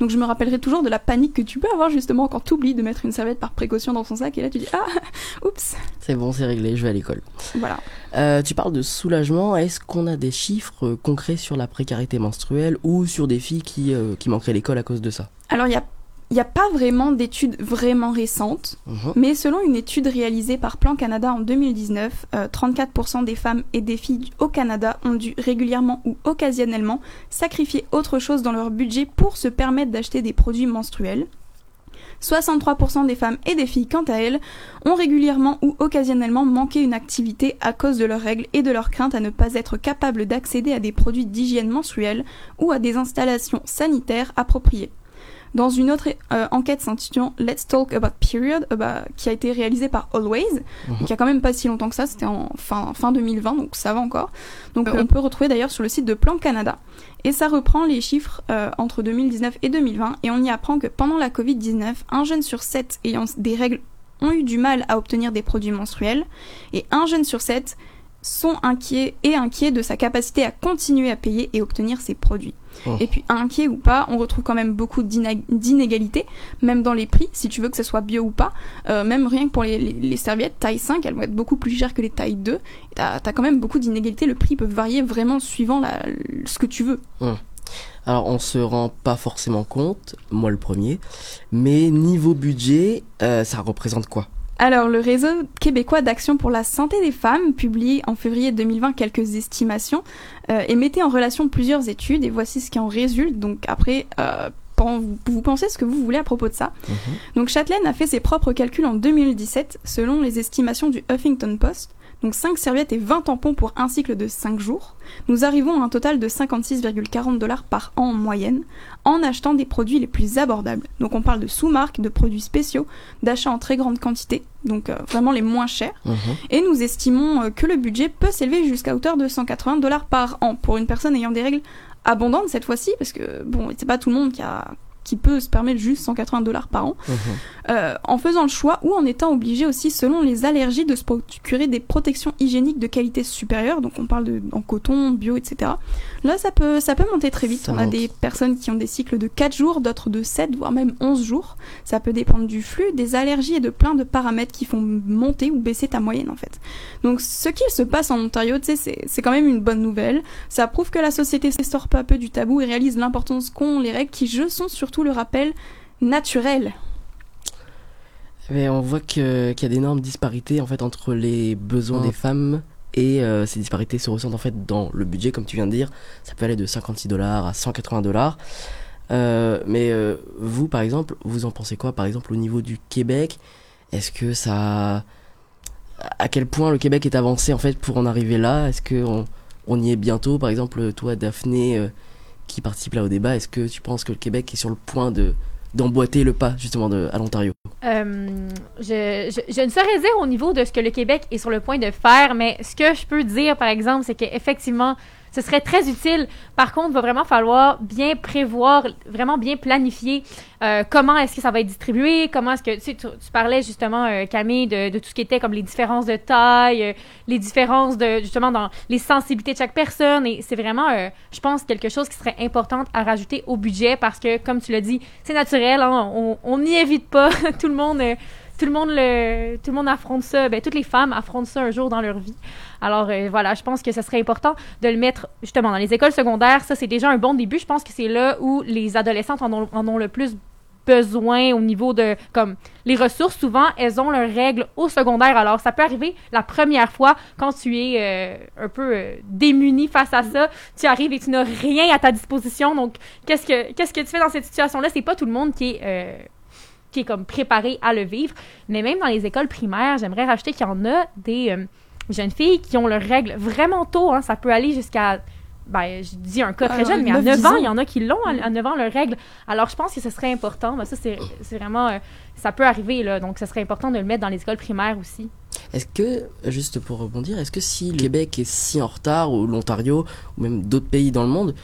Donc je me rappellerai toujours de la panique que tu peux avoir justement quand tu oublies de mettre une serviette par précaution dans ton sac et là tu dis ah oups C'est bon, c'est réglé, je vais à l'école. voilà. Euh, tu parles de soulagement. Est-ce qu'on a des chiffres euh, concrets sur la précarité menstruelle ou sur des filles qui, euh, qui manqueraient l'école à cause de ça? Alors il y a il n'y a pas vraiment d'études vraiment récentes, Mhm. mais selon une étude réalisée par Plan Canada en 2019, euh, 34% des femmes et des filles au Canada ont dû régulièrement ou occasionnellement sacrifier autre chose dans leur budget pour se permettre d'acheter des produits menstruels. 63% des femmes et des filles, quant à elles, ont régulièrement ou occasionnellement manqué une activité à cause de leurs règles et de leur crainte à ne pas être capables d'accéder à des produits d'hygiène menstruelle ou à des installations sanitaires appropriées. Dans une autre euh, enquête s'intitulant Let's Talk About Period, euh, bah, qui a été réalisée par Always, Mhm. qui a quand même pas si longtemps que ça, c'était en fin, fin 2020, donc ça va encore. Donc on peut retrouver d'ailleurs sur le site de Plan Canada. Et ça reprend les chiffres euh, entre 2019 et 2020, et on y apprend que pendant la Covid-19, un jeune sur sept ayant des règles ont eu du mal à obtenir des produits menstruels, et un jeune sur sept sont inquiets et inquiets de sa capacité à continuer à payer et obtenir ces produits. Oh. Et puis inquiet ou pas, on retrouve quand même beaucoup d'inégalités, même dans les prix, si tu veux que ce soit bio ou pas. Euh, même rien que pour les, les- les serviettes taille 5, elles vont être beaucoup plus chères que les tailles 2. T'as as quand même beaucoup d'inégalités, le prix peut varier vraiment suivant la, ce que tu veux. Alors on se rend pas forcément compte, moi le premier, mais niveau budget, euh, ça représente quoi? Alors, le réseau québécois d'action pour la santé des femmes publie en février 2020 quelques estimations euh, et mettait en relation plusieurs études et voici ce qui en résulte. Donc après, euh, vous, vous pensez ce que vous voulez à propos de ça. Donc Châtelaine a fait ses propres calculs en 2017 selon les estimations du Huffington Post. Donc 5 serviettes et 20 tampons pour un cycle de 5 jours. Nous arrivons à un total de 56,40 dollars par an en moyenne en achetant des produits les plus abordables. Donc on parle de sous-marques, de produits spéciaux, d'achats en très grande quantité, donc euh, vraiment les moins chers. Mhm. Et nous estimons euh, que le budget peut s'élever jusqu'à hauteur de 180 dollars par an pour une personne ayant des règles abondantes cette fois-ci, parce que bon, c'est pas tout le monde qui a qui peut se permettre juste 180 dollars par an, Mhm. euh, en faisant le choix ou en étant obligé aussi, selon les allergies, de se procurer des protections hygiéniques de qualité supérieure. Donc on parle de en coton, bio, etc. Là, ça peut, ça peut monter très vite. Ça on a des personnes qui ont des cycles de 4 jours, d'autres de 7, voire même 11 jours. Ça peut dépendre du flux, des allergies et de plein de paramètres qui font monter ou baisser ta moyenne en fait. Donc ce qu'il se passe en Ontario, tu sais, c'est- c'est quand même une bonne nouvelle. Ça prouve que la société s'estorpe peu à peu du tabou et réalise l'importance qu'ont les règles qui, je, sont surtout le rappel naturel. Mais on voit qu'il y a d'énormes disparités en fait entre les besoins Mm. des femmes et euh, ces disparités se ressentent en fait dans le budget comme tu viens de dire. Ça peut aller de 56 dollars à 180 dollars. Euh, mais euh, vous par exemple, vous en pensez quoi par exemple au niveau du Québec? Est-ce que ça à quel point le Québec est avancé en fait pour en arriver là? Est-ce que on, y est bientôt? Par exemple, toi Daphné qui participe là au débat, est-ce que tu penses que le Québec est sur le point de d'emboîter le pas justement de, à l'Ontario. Euh, je, je, je ne saurais dire au niveau de ce que le Québec est sur le point de faire, mais ce que je peux dire, par exemple, c'est qu'effectivement, ce serait très utile. Par contre, il va vraiment falloir bien prévoir, vraiment bien planifier euh, comment est-ce que ça va être distribué, comment est-ce que... Tu, sais, tu, parlais justement, euh, Camille, de, tout ce qui était comme les différences de taille, euh, les différences de, justement, dans les sensibilités de chaque personne. Et c'est vraiment, euh, je pense, quelque chose qui serait important à rajouter au budget parce que, comme tu l'as dit, c'est naturel, hein, on on n'y évite pas. tout le monde... tout le monde le tout le monde affronte ça. Ben toutes les femmes affrontent ça un jour dans leur vie. Alors euh, voilà je pense que ce serait important de le mettre justement dans les écoles secondaires. Ça c'est déjà un bon début. Je pense que c'est là où les adolescentes en ont, le plus besoin au niveau de comme les ressources. Souvent elles ont leurs règles au secondaire. Alors ça peut arriver la première fois quand tu es euh, un peu euh, démuni face à ça. Tu arrives et tu n'as rien à ta disposition. Donc qu'est-ce que qu'est-ce que tu fais dans cette situation là c'est pas tout le monde qui est qui est comme préparé à le vivre. Mais même dans les écoles primaires, j'aimerais rajouter qu'il y en a des euh, jeunes filles qui ont leurs règles vraiment tôt. Hein. Ça peut aller jusqu'à, ben, je dis un cas très Alors, jeune, mais à 9-10 9 ans, il y en a qui l'ont à, à 9 ans leurs règles. Alors, je pense que ce serait important. Ben, ça, c'est c'est vraiment, euh, ça peut arriver, là. Donc, ce serait important de le mettre dans les écoles primaires aussi. Est-ce que, juste pour rebondir, est-ce que si le Québec est si en retard, ou l'Ontario, ou même d'autres pays dans le monde,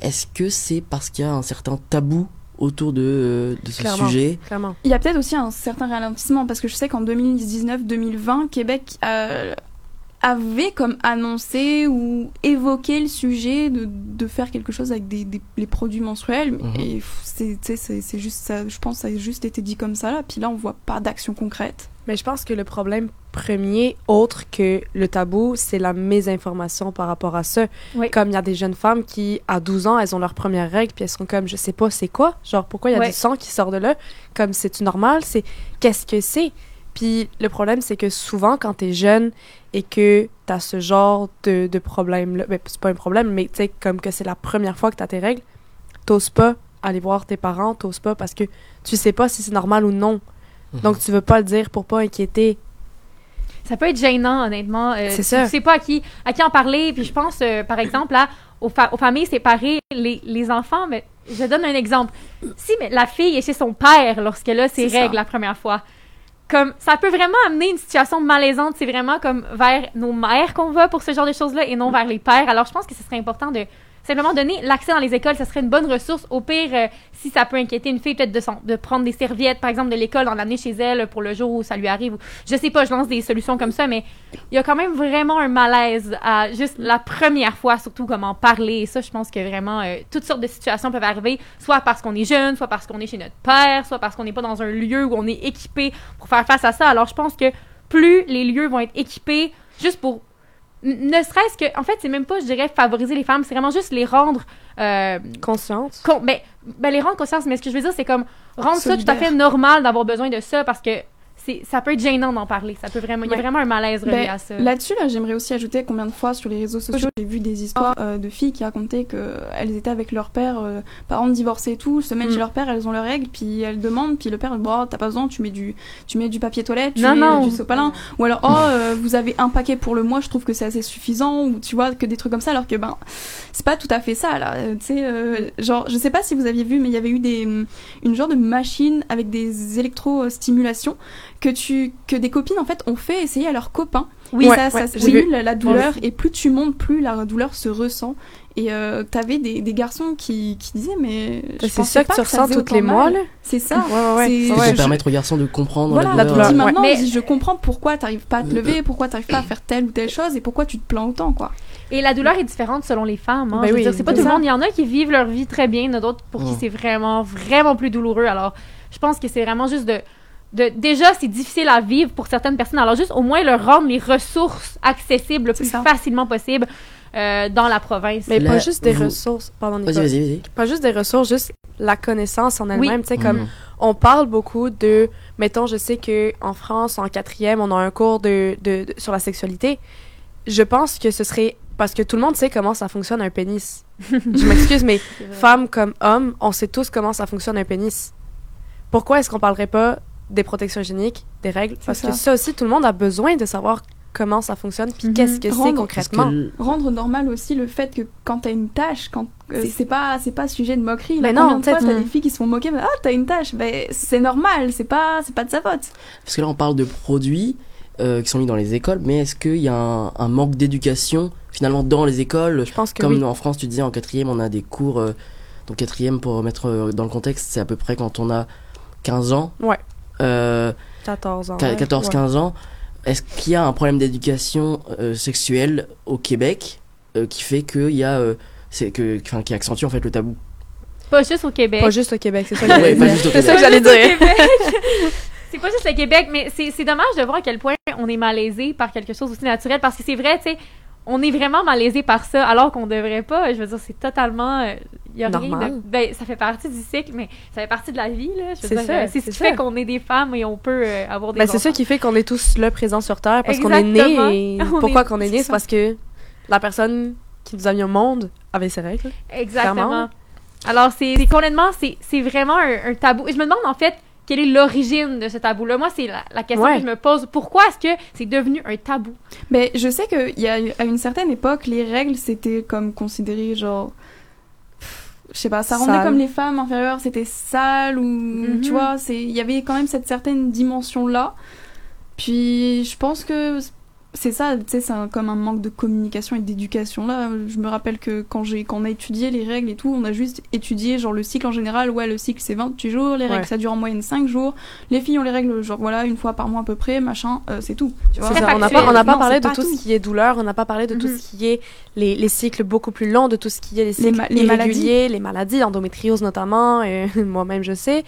est-ce que c'est parce qu'il y a un certain tabou autour de, euh, de ce Clairement. sujet. Clairement. Il y a peut-être aussi un certain ralentissement parce que je sais qu'en 2019-2020, Québec euh, avait comme annoncé ou évoqué le sujet de, de faire quelque chose avec des, des- les produits menstruels. Mhm. Et c'est, tu sais, c'est, c'est juste ça, je pense que ça a juste été dit comme ça là. Puis là, on voit pas d'action concrète. Mais je pense que le problème premier, autre que le tabou, c'est la mésinformation par rapport à ça. Oui. Comme il y a des jeunes femmes qui, à 12 ans, elles ont leurs premières règles, puis elles sont comme, je sais pas c'est quoi, genre pourquoi il y a du sang qui sort de là, comme c'est-tu normal, c'est qu'est-ce que c'est? Puis le problème, c'est que souvent, quand t'es jeune et que t'as ce genre de, de problème-là, ben, c'est pas un problème, mais tu sais, comme que c'est la première fois que t'as tes règles, t'oses pas aller voir tes parents, t'oses pas parce que tu sais pas si c'est normal ou non. Mhm. Donc tu veux pas le dire pour pas inquiéter. Ça peut être gênant, honnêtement. Euh, C'est tu- ça. Tu sais pas à qui, à qui en parler. Puis je pense, euh, par exemple, là, aux, fa- aux familles séparées, les, les enfants, mais je donne un exemple. Si mais la fille est chez son père lorsqu'elle a ses C'est ça. règles la première fois, comme ça peut vraiment amener une situation malaisante. C'est vraiment comme vers nos mères qu'on va pour ce genre de choses-là et non vers les pères. Alors je pense que ce serait important de simplement donner l'accès dans les écoles. Ça serait une bonne ressource. Au pire, euh, si ça peut inquiéter une fille, peut-être de, prendre des serviettes, par exemple, de l'école, d'en amener chez elle pour le jour où ça lui arrive. Je sais pas, je lance des solutions comme ça, mais il y a quand même vraiment un malaise à juste la première fois, surtout comment parler. Et ça, je pense que vraiment, euh, toutes sortes de situations peuvent arriver, soit parce qu'on est jeune, soit parce qu'on est chez notre père, soit parce qu'on n'est pas dans un lieu où on est équipé pour faire face à ça. Alors, je pense que plus les lieux vont être équipés, juste pour ne serait-ce que, en fait, c'est même pas, je dirais, favoriser les femmes, c'est vraiment juste les rendre, euh, Consciente. con- ben, ben, les rendre conscientes, mais ce que je veux dire, c'est comme rendre ça tout à fait normal d'avoir besoin de ça parce que ça peut être gênant d'en parler. Ça peut vraiment, il y a vraiment un malaise relié Ben, à ça. Là-dessus, là, j'aimerais aussi ajouter combien de fois sur les réseaux sociaux, j'ai vu des histoires euh, de filles qui racontaient qu'elles étaient avec leur père, euh, parents divorcés et tout, se mettent Mm. chez leur père, elles ont leurs règles, puis elles demandent, puis le père, bon, t'as pas besoin, tu mets du, tu mets du papier toilette, tu Non, mets non. du sopalin, ou alors, oh, euh, vous avez un paquet pour le mois, je trouve que c'est assez suffisant, ou tu vois, que des trucs comme ça, alors que, ben, c'est pas tout à fait ça, là, Euh, tu sais, genre, je sais pas si vous aviez vu, mais il y avait eu des, une genre de machine avec des électrostimulations que tu, que des copines, en fait, ont fait essayer à leurs copains. Oui, Et ouais, ça, ça- ouais, j'ai j'ai eu la, la douleur, et plus tu montes, plus la douleur se ressent. Et euh, t'avais des, des garçons qui, qui disaient, mais. je Ben, C'est ça que tu ça ressens tous les mois. C'est ça. Ouais, ouais, ouais. C'est- pour je- permettre aux garçons de comprendre Voilà, la la douleur. dis Ouais. maintenant, Mais- je comprends pourquoi t'arrives pas à te lever, pourquoi t'arrives pas à faire telle ou telle chose, et pourquoi tu te plains autant, quoi. Et la douleur est différente selon les femmes. Hein. Ben oui, c'est pas c'est tout le monde. Il y en a qui vivent leur vie très bien, il y en a d'autres pour qui Mm. c'est vraiment, vraiment plus douloureux. Alors, je pense que c'est vraiment juste de. De déjà, c'est difficile à vivre pour certaines personnes. Alors, juste au moins leur rendre les ressources accessibles le plus ça. facilement possible euh, dans la province. Mais pas juste des vous- ressources. Pardon, Vas-y, Nicole. vas-y, vas-y. Pas juste des ressources, juste la connaissance en elle-même. Tu sais, comme Mhm. on parle beaucoup de. Mettons, je sais que en France, en quatrième, on a un cours de, de- de- sur la sexualité. Je pense que ce serait. Parce que tout le monde sait comment ça fonctionne un pénis. je m'excuse, mais femme comme homme, on sait tous comment ça fonctionne un pénis. Pourquoi est-ce qu'on parlerait pas des protections hygiéniques, des règles Parce ça. que ça aussi, tout le monde a besoin de savoir comment ça fonctionne, puis Mhm. qu'est-ce que c'est que concrètement. Rendre normal aussi le fait que quand t'as une tâche, quand euh, C'est- pas c'est pas sujet de moquerie. Mais là, non, t'as des filles qui se font moquer, mais, ah t'as une tâche, ben c'est normal, c'est pas c'est pas de sa faute. Parce que là, on parle de produits euh, qui sont mis dans les écoles, mais est-ce qu'il y a un, un manque d'éducation finalement dans les écoles? Je pense que Comme oui. en France, tu disais en quatrième, on a des cours. euh, donc quatrième, pour remettre euh, dans le contexte, c'est à peu près quand on a 15 ans. Ouais. Euh, 14 ans. Qu- ouais. 14-15 ans, est-ce qu'il y a un problème d'éducation euh, sexuelle au Québec euh, qui fait qu'il y a. euh, c'est que, enfin, qui accentue en fait le tabou? Pas juste au Québec. Pas juste au Québec, c'est ça que Ouais, j'allais pas dire. C'est ça Québec. que j'allais Pas juste au dire. Québec. c'est pas juste le Québec, mais c'est c'est dommage de voir à quel point on est malaisé par quelque chose aussi naturel. Parce que c'est vrai, tu sais, on est vraiment malaisé par ça, alors qu'on devrait pas. Je veux dire, c'est totalement. euh, y a rien de- ben, ça fait partie du cycle, mais ça fait partie de la vie, là. C'est ça, euh, c'est ce qui ça. fait qu'on est des femmes et on peut euh, avoir des Ben, c'est ça qui fait qu'on est tous là présents sur Terre parce qu'on est nés. Et pourquoi est- qu'on est c'est né, c'est parce que la personne qui nous a mis au monde avait ses règles. Exactement. Clairement. Alors, c'est complètement, c'est c'est vraiment un, un tabou. Et je me demande, en fait, quelle est l'origine de ce tabou-là? Moi, c'est la, la question Ouais. que je me pose. Pourquoi est-ce que c'est devenu un tabou? Mais je sais qu'il y a à une certaine époque, les règles c'était comme considéré genre. Je sais pas, ça rendait Sale. comme les femmes inférieures, c'était sale ou. Mhm. Tu vois, c'est- il y avait quand même cette certaine dimension-là. Puis je pense que c'est ça, tu sais, c'est un- comme un manque de communication et d'éducation. Là, je me rappelle que quand, j'ai, quand on a étudié les règles et tout, on a juste étudié genre le cycle en général. Ouais, le cycle c'est 28 jours, les règles Ouais. ça dure en moyenne 5 jours. Les filles ont les règles genre voilà, une fois par mois à peu près, machin, euh, c'est tout. Tu vois ça, on n'a pas, on n'a pas Non, parlé de pas tout, tout. ce qui est douleur, on n'a pas parlé de tout ce qui est les, les cycles beaucoup plus longs, de tout ce qui est les cycles ma- les irréguliers, les maladies, endométriose notamment, euh, moi-même je sais.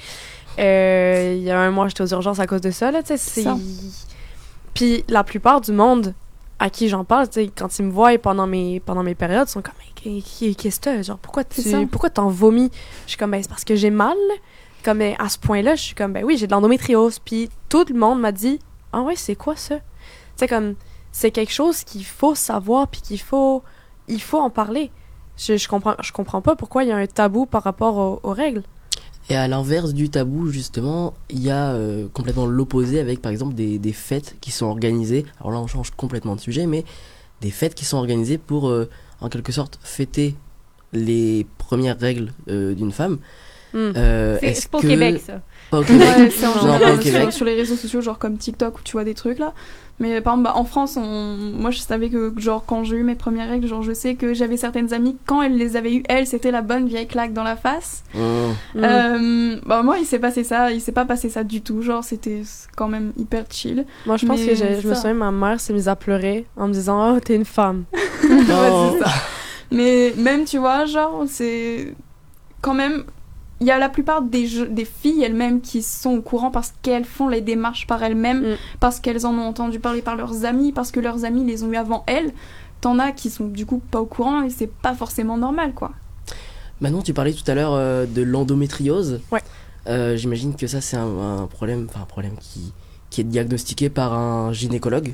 Euh, Il y a un mois, j'étais aux urgences à cause de ça, là, tu sais. Puis la plupart du monde à qui j'en parle, quand ils me voient pendant mes, pendant mes périodes, ils sont comme, qu'est-ce que t'as? Genre, pourquoi tu pourquoi t'en vomis? Je suis comme, ben, c'est parce que j'ai mal. Comme, ben, à ce point-là, je suis comme, ben oui, j'ai de l'endométriose. Puis tout le monde m'a dit, ah ouais, c'est quoi ça? Tu sais, comme, c'est quelque chose qu'il faut savoir, puis qu'il faut, il faut en parler. Je, je comprends, je comprends pas pourquoi il y a un tabou par rapport aux, aux règles. Et à l'inverse du tabou, justement, il y a euh, complètement l'opposé avec, par exemple, des, fêtes qui sont organisées. Alors là, on change complètement de sujet, mais des fêtes qui sont organisées pour, euh, en quelque sorte, fêter les premières règles euh, d'une femme. Hmm. Euh, C'est au que- Québec, ça. Pas au Québec. Ouais, c'est en général sur- Québec. Sur, les réseaux sociaux, genre comme TikTok où tu vois des trucs là. Mais par exemple, bah, en France, on... moi je savais que, genre, quand j'ai eu mes premières règles, genre, je sais que j'avais certaines amies, quand elles les avaient eues, elles, c'était la bonne vieille claque dans la face. Mmh. Hmm. Euh, bah, moi, il s'est passé ça, il s'est pas passé ça du tout. Genre, c'était quand même hyper chill. Moi, je pense mais que je me souviens, ma mère s'est mise à pleurer en me disant, oh, t'es une femme. Oh. Ouais, c'est ça. Mais même, tu vois, genre, c'est quand même. Il y a la plupart des, filles elles-mêmes qui sont au courant parce qu'elles font les démarches par elles-mêmes, Mm. parce qu'elles en ont entendu parler par leurs amis, parce que leurs amis les ont eu avant elles. T'en as qui sont du coup pas au courant et c'est pas forcément normal, quoi. Manon, tu parlais tout à l'heure euh, de l'endométriose. Ouais. Euh, J'imagine que ça, c'est un, un problème, enfin un problème qui, qui est diagnostiqué par un gynécologue.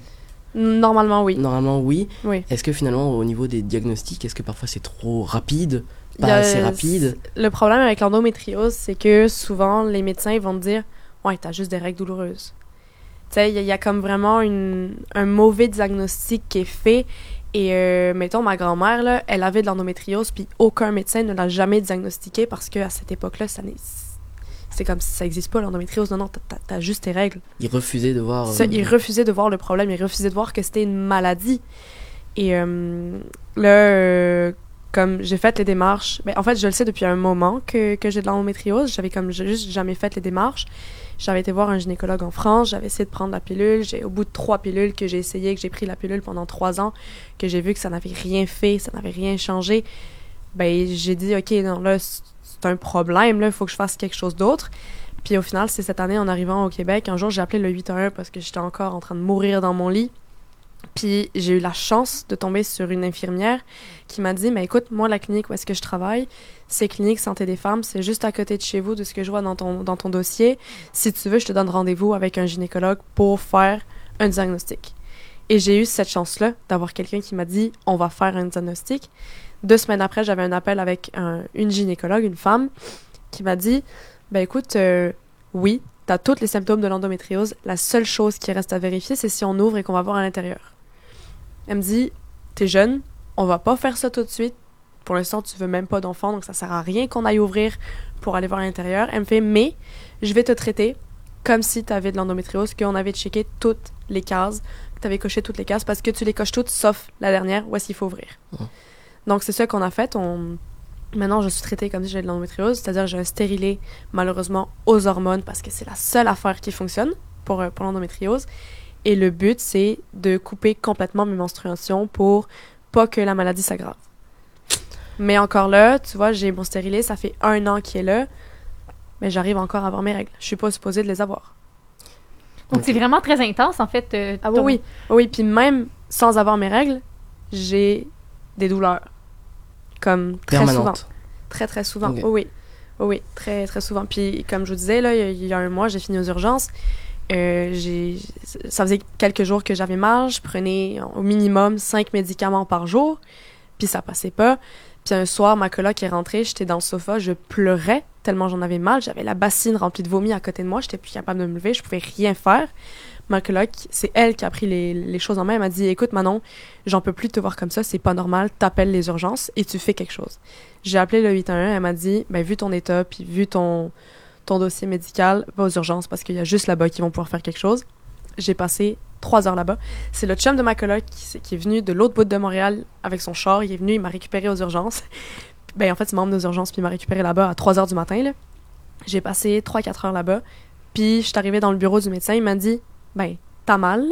Normalement, oui. Normalement, oui. Oui. Est-ce que finalement, au niveau des diagnostics, est-ce que parfois c'est trop rapide, pas assez rapide Le problème avec l'endométriose, c'est que souvent, les médecins ils vont te dire Ouais, t'as juste des règles douloureuses. Tu sais, il y, a- il y a comme vraiment une, un mauvais diagnostic qui est fait. Et euh, mettons, ma grand-mère, là, elle avait de l'endométriose, puis aucun médecin ne l'a jamais diagnostiqué parce qu'à cette époque-là, ça n'est. C'est comme si ça n'existe pas, l'endométriose. Non, non, t'as- juste tes règles. Il refusait de voir. Ça, euh, de voir le problème, il refusait de voir que c'était une maladie. Et euh, là, euh, comme j'ai fait les démarches, ben, en fait, je le sais depuis un moment que, j'ai de l'endométriose. J'avais comme juste jamais fait les démarches. J'avais été voir un gynécologue en France, j'avais essayé de prendre la pilule. J'ai, au bout de trois pilules que j'ai essayé, que j'ai pris la pilule pendant trois ans, que j'ai vu que ça n'avait rien fait, ça n'avait rien changé, ben j'ai dit, OK, non, là, c'est c'est un problème, là, il faut que je fasse quelque chose d'autre. Puis au final, c'est cette année, en arrivant au Québec, un jour, j'ai appelé le 811 parce que j'étais encore en train de mourir dans mon lit. Puis j'ai eu la chance de tomber sur une infirmière qui m'a dit, mais écoute, moi, la clinique où est-ce que je travaille, c'est Clinique Santé des Femmes, c'est juste à côté de chez vous, de ce que je vois dans ton, dans ton dossier. Si tu veux, je te donne rendez-vous avec un gynécologue pour faire un diagnostic. Et j'ai eu cette chance-là d'avoir quelqu'un qui m'a dit, on va faire un diagnostic. Deux semaines après, j'avais un appel avec un- une gynécologue, une femme, qui m'a dit, ben écoute, euh, oui, t'as tous les symptômes de l'endométriose. La seule chose qui reste à vérifier, c'est si on ouvre et qu'on va voir à l'intérieur. Elle me dit, t'es jeune, on va pas faire ça tout de suite. Pour l'instant, tu veux même pas d'enfant, donc ça sert à rien qu'on aille ouvrir pour aller voir à l'intérieur. Elle me fait, mais je vais te traiter comme si t'avais de l'endométriose, qu'on avait checké toutes les cases, que t'avais coché toutes les cases, parce que tu les coches toutes, sauf la dernière, où est-ce qu'il faut ouvrir. Donc c'est ça qu'on a fait. On... Maintenant, je suis traitée comme si j'avais de l'endométriose, c'est-à-dire j'ai un stérilet, malheureusement, aux hormones, parce que c'est la seule affaire qui fonctionne pour, euh, pour l'endométriose. Et le but, c'est de couper complètement mes menstruations pour pas que la maladie s'aggrave. Mais encore là, tu vois, j'ai mon stérilet, ça fait un an qu'il est là, mais j'arrive encore à avoir mes règles. Je suis pas supposée de les avoir. Donc, c'est vraiment très intense, en fait. euh, Ah oui, ton- oui. Oui, puis même sans avoir mes règles, j'ai des douleurs. Comme très souvent. Très, très souvent. Oh oui. Oh oui, très, très souvent. Puis, comme je vous disais, là, il y a- il y a un mois, j'ai fini aux urgences. Euh, j'ai... Ça faisait quelques jours que j'avais mal. Je prenais au minimum cinq médicaments par jour. Puis, ça passait pas. Puis, un soir, ma coloc est rentrée. J'étais dans le sofa. Je pleurais tellement j'en avais mal. J'avais la bassine remplie de vomi à côté de moi. J'étais plus capable de me lever. Je pouvais rien faire. Ma coloc, c'est elle qui a pris les, choses en main. Elle m'a dit Écoute, Manon, j'en peux plus te voir comme ça. C'est pas normal. T'appelles les urgences et tu fais quelque chose. J'ai appelé le 811, elle m'a dit, ben, vu ton état, puis vu ton, ton dossier médical, va aux urgences parce qu'il y a juste là-bas qui vont pouvoir faire quelque chose. J'ai passé trois heures là-bas. C'est le chum de ma coloc qui, est venu de l'autre bout de Montréal avec son char. Il est venu, il m'a récupéré aux urgences. Ben, en fait, il m'a emmené aux urgences, puis il m'a récupéré là-bas à 3 heures du matin. là. J'ai passé 3-4 heures là-bas. Puis, je suis arrivée dans le bureau du médecin. Il m'a dit Ben, t'as mal?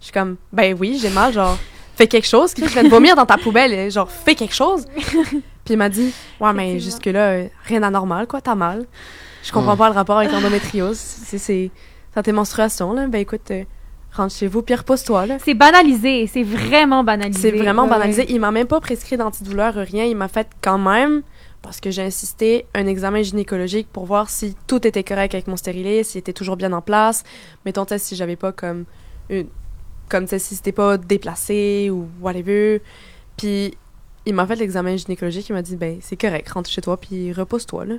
Je suis comme Ben oui, j'ai mal. Genre, fais quelque chose. Je vais te vomir dans ta poubelle. et Genre, fais quelque chose. Puis, il m'a dit Ouais, mais jusque-là, euh, rien d'anormal, quoi. T'as mal. Je comprends pas le rapport avec l'endométriose. C'est, c'est, c'est tes menstruations, là. Ben, écoute, euh, rentre chez vous, puis repose-toi, là. C'est banalisé, c'est vraiment banalisé. C'est vraiment Ouais, banalisé. Il m'a même pas prescrit d'antidouleur, rien. Il m'a fait quand même, parce que j'ai insisté, un examen gynécologique pour voir si tout était correct avec mon stérilet, s'il était toujours bien en place. Mettons, tu sais, si j'avais pas comme une. Comme, si c'était pas déplacé ou whatever. Puis, il m'a fait l'examen gynécologique. Il m'a dit, ben, c'est correct, rentre chez toi, puis repose-toi, là.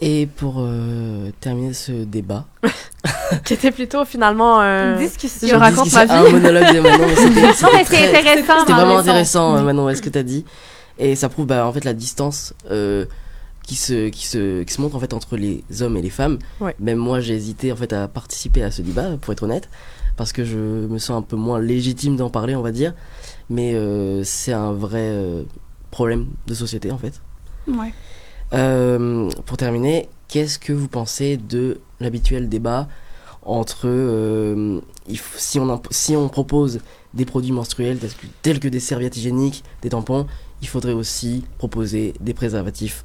Et pour euh, terminer ce débat, Qui était plutôt finalement un. Une discussion. Je raconte ma vie. Un monologue de Manon, mais c'était- intéressant. C'était vraiment intéressant, euh, Manon, ce que tu as dit? Et ça prouve bah, en fait la distance euh, qui, se, qui, se, qui se montre en fait entre les hommes et les femmes. Ouais. Même moi, j'ai hésité en fait à participer à ce débat, pour être honnête, parce que je me sens un peu moins légitime d'en parler, on va dire. Mais euh, c'est un vrai euh, problème de société en fait. Ouais. Euh, pour terminer, qu'est-ce que vous pensez de l'habituel débat entre euh, si on propose des produits menstruels tels que, tels que des serviettes hygiéniques, des tampons, il faudrait aussi proposer des préservatifs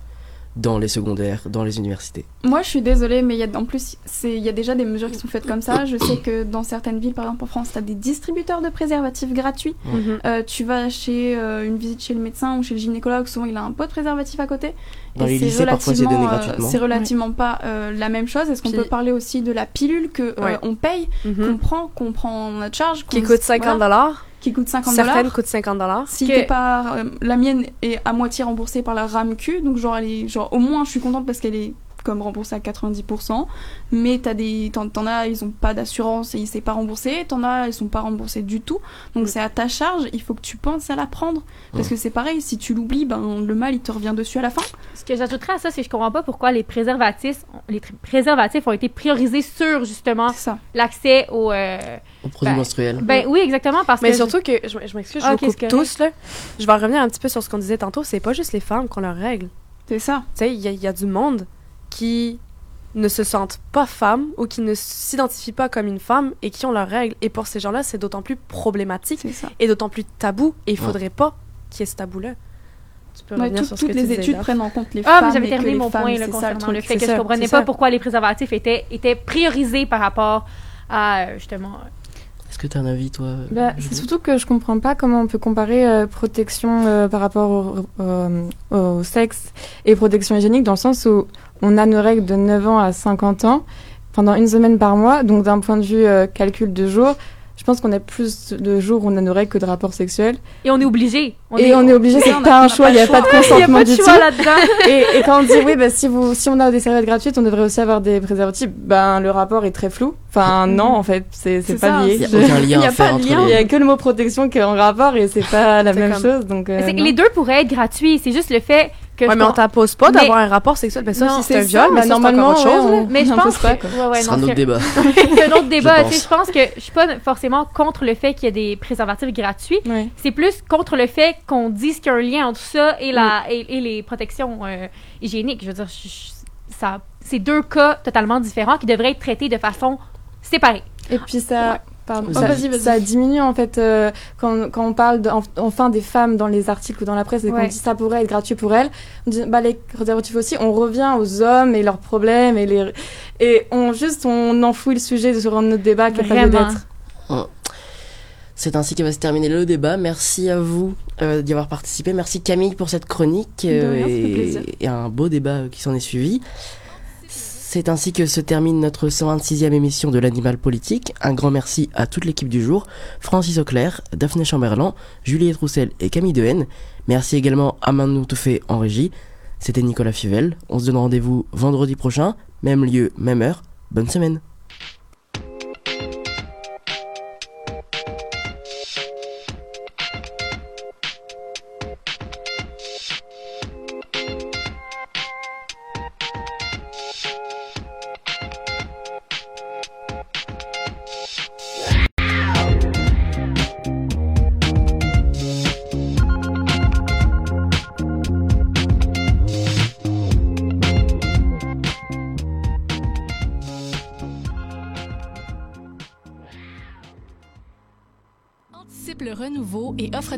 dans les secondaires, dans les universités. Moi, je suis désolée, mais il y a, en plus, c'est- il y a déjà des mesures qui sont faites comme ça. Je sais que dans certaines villes, par exemple en France, tu as des distributeurs de préservatifs gratuits. Mhm. Euh, tu vas chez euh, une visite chez le médecin ou chez le gynécologue, souvent il a un pot de préservatif à côté. Dans Et les c'est lycées, parfois, c'est donné relativement, euh. C'est relativement pas euh, la même chose. Est-ce qu'on Puis- peut parler aussi de la pilule que euh, Ouais. on paye, Mhm. qu'on prend, qu'on prend en notre charge, Qui coûte 50 voilà, dollars. Qui coûte 50 Certaines dollars. coûtent 50 dollars. Si Que- t'es pas, euh, la mienne est à moitié remboursée par la RAMQ, donc genre elle est, genre au moins je suis contente parce qu'elle est comme remboursée à 90%, mais t'as des, t'en, t'en as ils ont pas d'assurance et ils s'est pas remboursé, t'en as ils sont pas remboursés du tout, donc Mm. c'est à ta charge, il faut que tu penses à la prendre, parce Mm. que c'est pareil, si tu l'oublies, ben le mal il te revient dessus à la fin. Ce que j'ajouterais à ça, c'est que je comprends pas pourquoi les préservatifs, les tr- préservatifs ont été priorisés sur justement ça. l'accès au. euh, Aux produits Ben, menstruels. Ben oui, exactement parce Mais que surtout que, je, je m'excuse, je Ah, vous ok, coupe tous, là. Je vais revenir un petit peu sur ce qu'on disait tantôt. C'est pas juste les femmes qui ont leurs règles. C'est ça. Tu sais, il y, a- il y a du monde qui ne se sentent pas femmes ou qui ne s'identifient pas comme une femme et qui ont leurs règles. Et pour ces gens-là, c'est d'autant plus problématique ça. et d'autant plus tabou. Et il Ouais. faudrait pas qu'il y ait ce tabou-là. Tu peux Ouais, revenir tout- sur ce toutes que les disais, études prennent en compte les Ah, femmes. mais j'avais terminé mon femmes, point là, ça, concernant truc. le fait que ça, je comprenais pas ça. pourquoi les préservatifs étaient, étaient priorisés par rapport à justement. Que tu as un avis, toi Bah, c'est surtout que je comprends pas comment on peut comparer euh, protection euh, par rapport au, euh, au sexe et protection hygiénique dans le sens où on a nos règles de 9 ans à 50 ans pendant une semaine par mois. Donc d'un point de vue calcul de jours, je pense qu'on a plus de jours où on a nos règles que de rapports sexuels. Et on est obligé. et on est obligé, c'est pas un choix, il n'y a pas de Il y a consentement pas de du tout. choix là-dedans. et, et quand on dit oui, bah, si, vous, si on a des serviettes gratuites, on devrait aussi avoir des préservatifs, ben le rapport est très flou. Enfin non, en fait, c'est pas ça, lié. Il n'y a aucun lien de lien. Il les... y a que le mot protection qui est en rapport et c'est pas la même comme- chose. Donc, euh, C'est que non. les deux pourraient être gratuits. C'est juste le fait que. Ouais, je mais on t'impose pas Mais- d'avoir un rapport sexuel. Ben ça, Non, si c'est un c'est viol, ça, mais bah, ça, c'est encore normalement, autre chose. Mais je pense que. Ouais, ouais, Ce sera non, notre c'est- débat. c'est un autre débat. Je pense. Je pense que je suis pas forcément contre le fait qu'il y ait des préservatifs gratuits. Ouais. C'est plus contre le fait qu'on dise qu'il y a un lien entre ça et, la, et, et les protections euh, hygiéniques. Je veux dire, je- je- ça, c'est deux cas totalement différents qui devraient être traités de façon séparée. Et puis ça, pardon, Vas-y. ça, Vas-y, vas-y. ça diminue en fait euh, quand, quand on parle de- en- enfin des femmes dans les articles ou dans la presse et qu'on Ouais. dit ça pourrait être gratuit pour elles. On dit bah les préservatifs aussi. On revient aux hommes et leurs problèmes et les et on juste on enfouit le sujet sur un autre débat qui a d'être. C'est ainsi que va se terminer le débat. Merci à vous euh, d'y avoir participé. Merci Camille pour cette chronique euh, rien, et, un beau débat qui s'en est suivi. C'est ainsi que se termine notre 126e émission de l'Animal Politique. Un grand merci à toute l'équipe du jour, Francis Auclair, Daphné Chamberlain, Julie Roussel et Camille Dehaene. Merci également à Manou Touffet en régie. C'était Nicolas Fivel. On se donne rendez-vous vendredi prochain, même lieu, même heure. Bonne semaine. Et offre-toi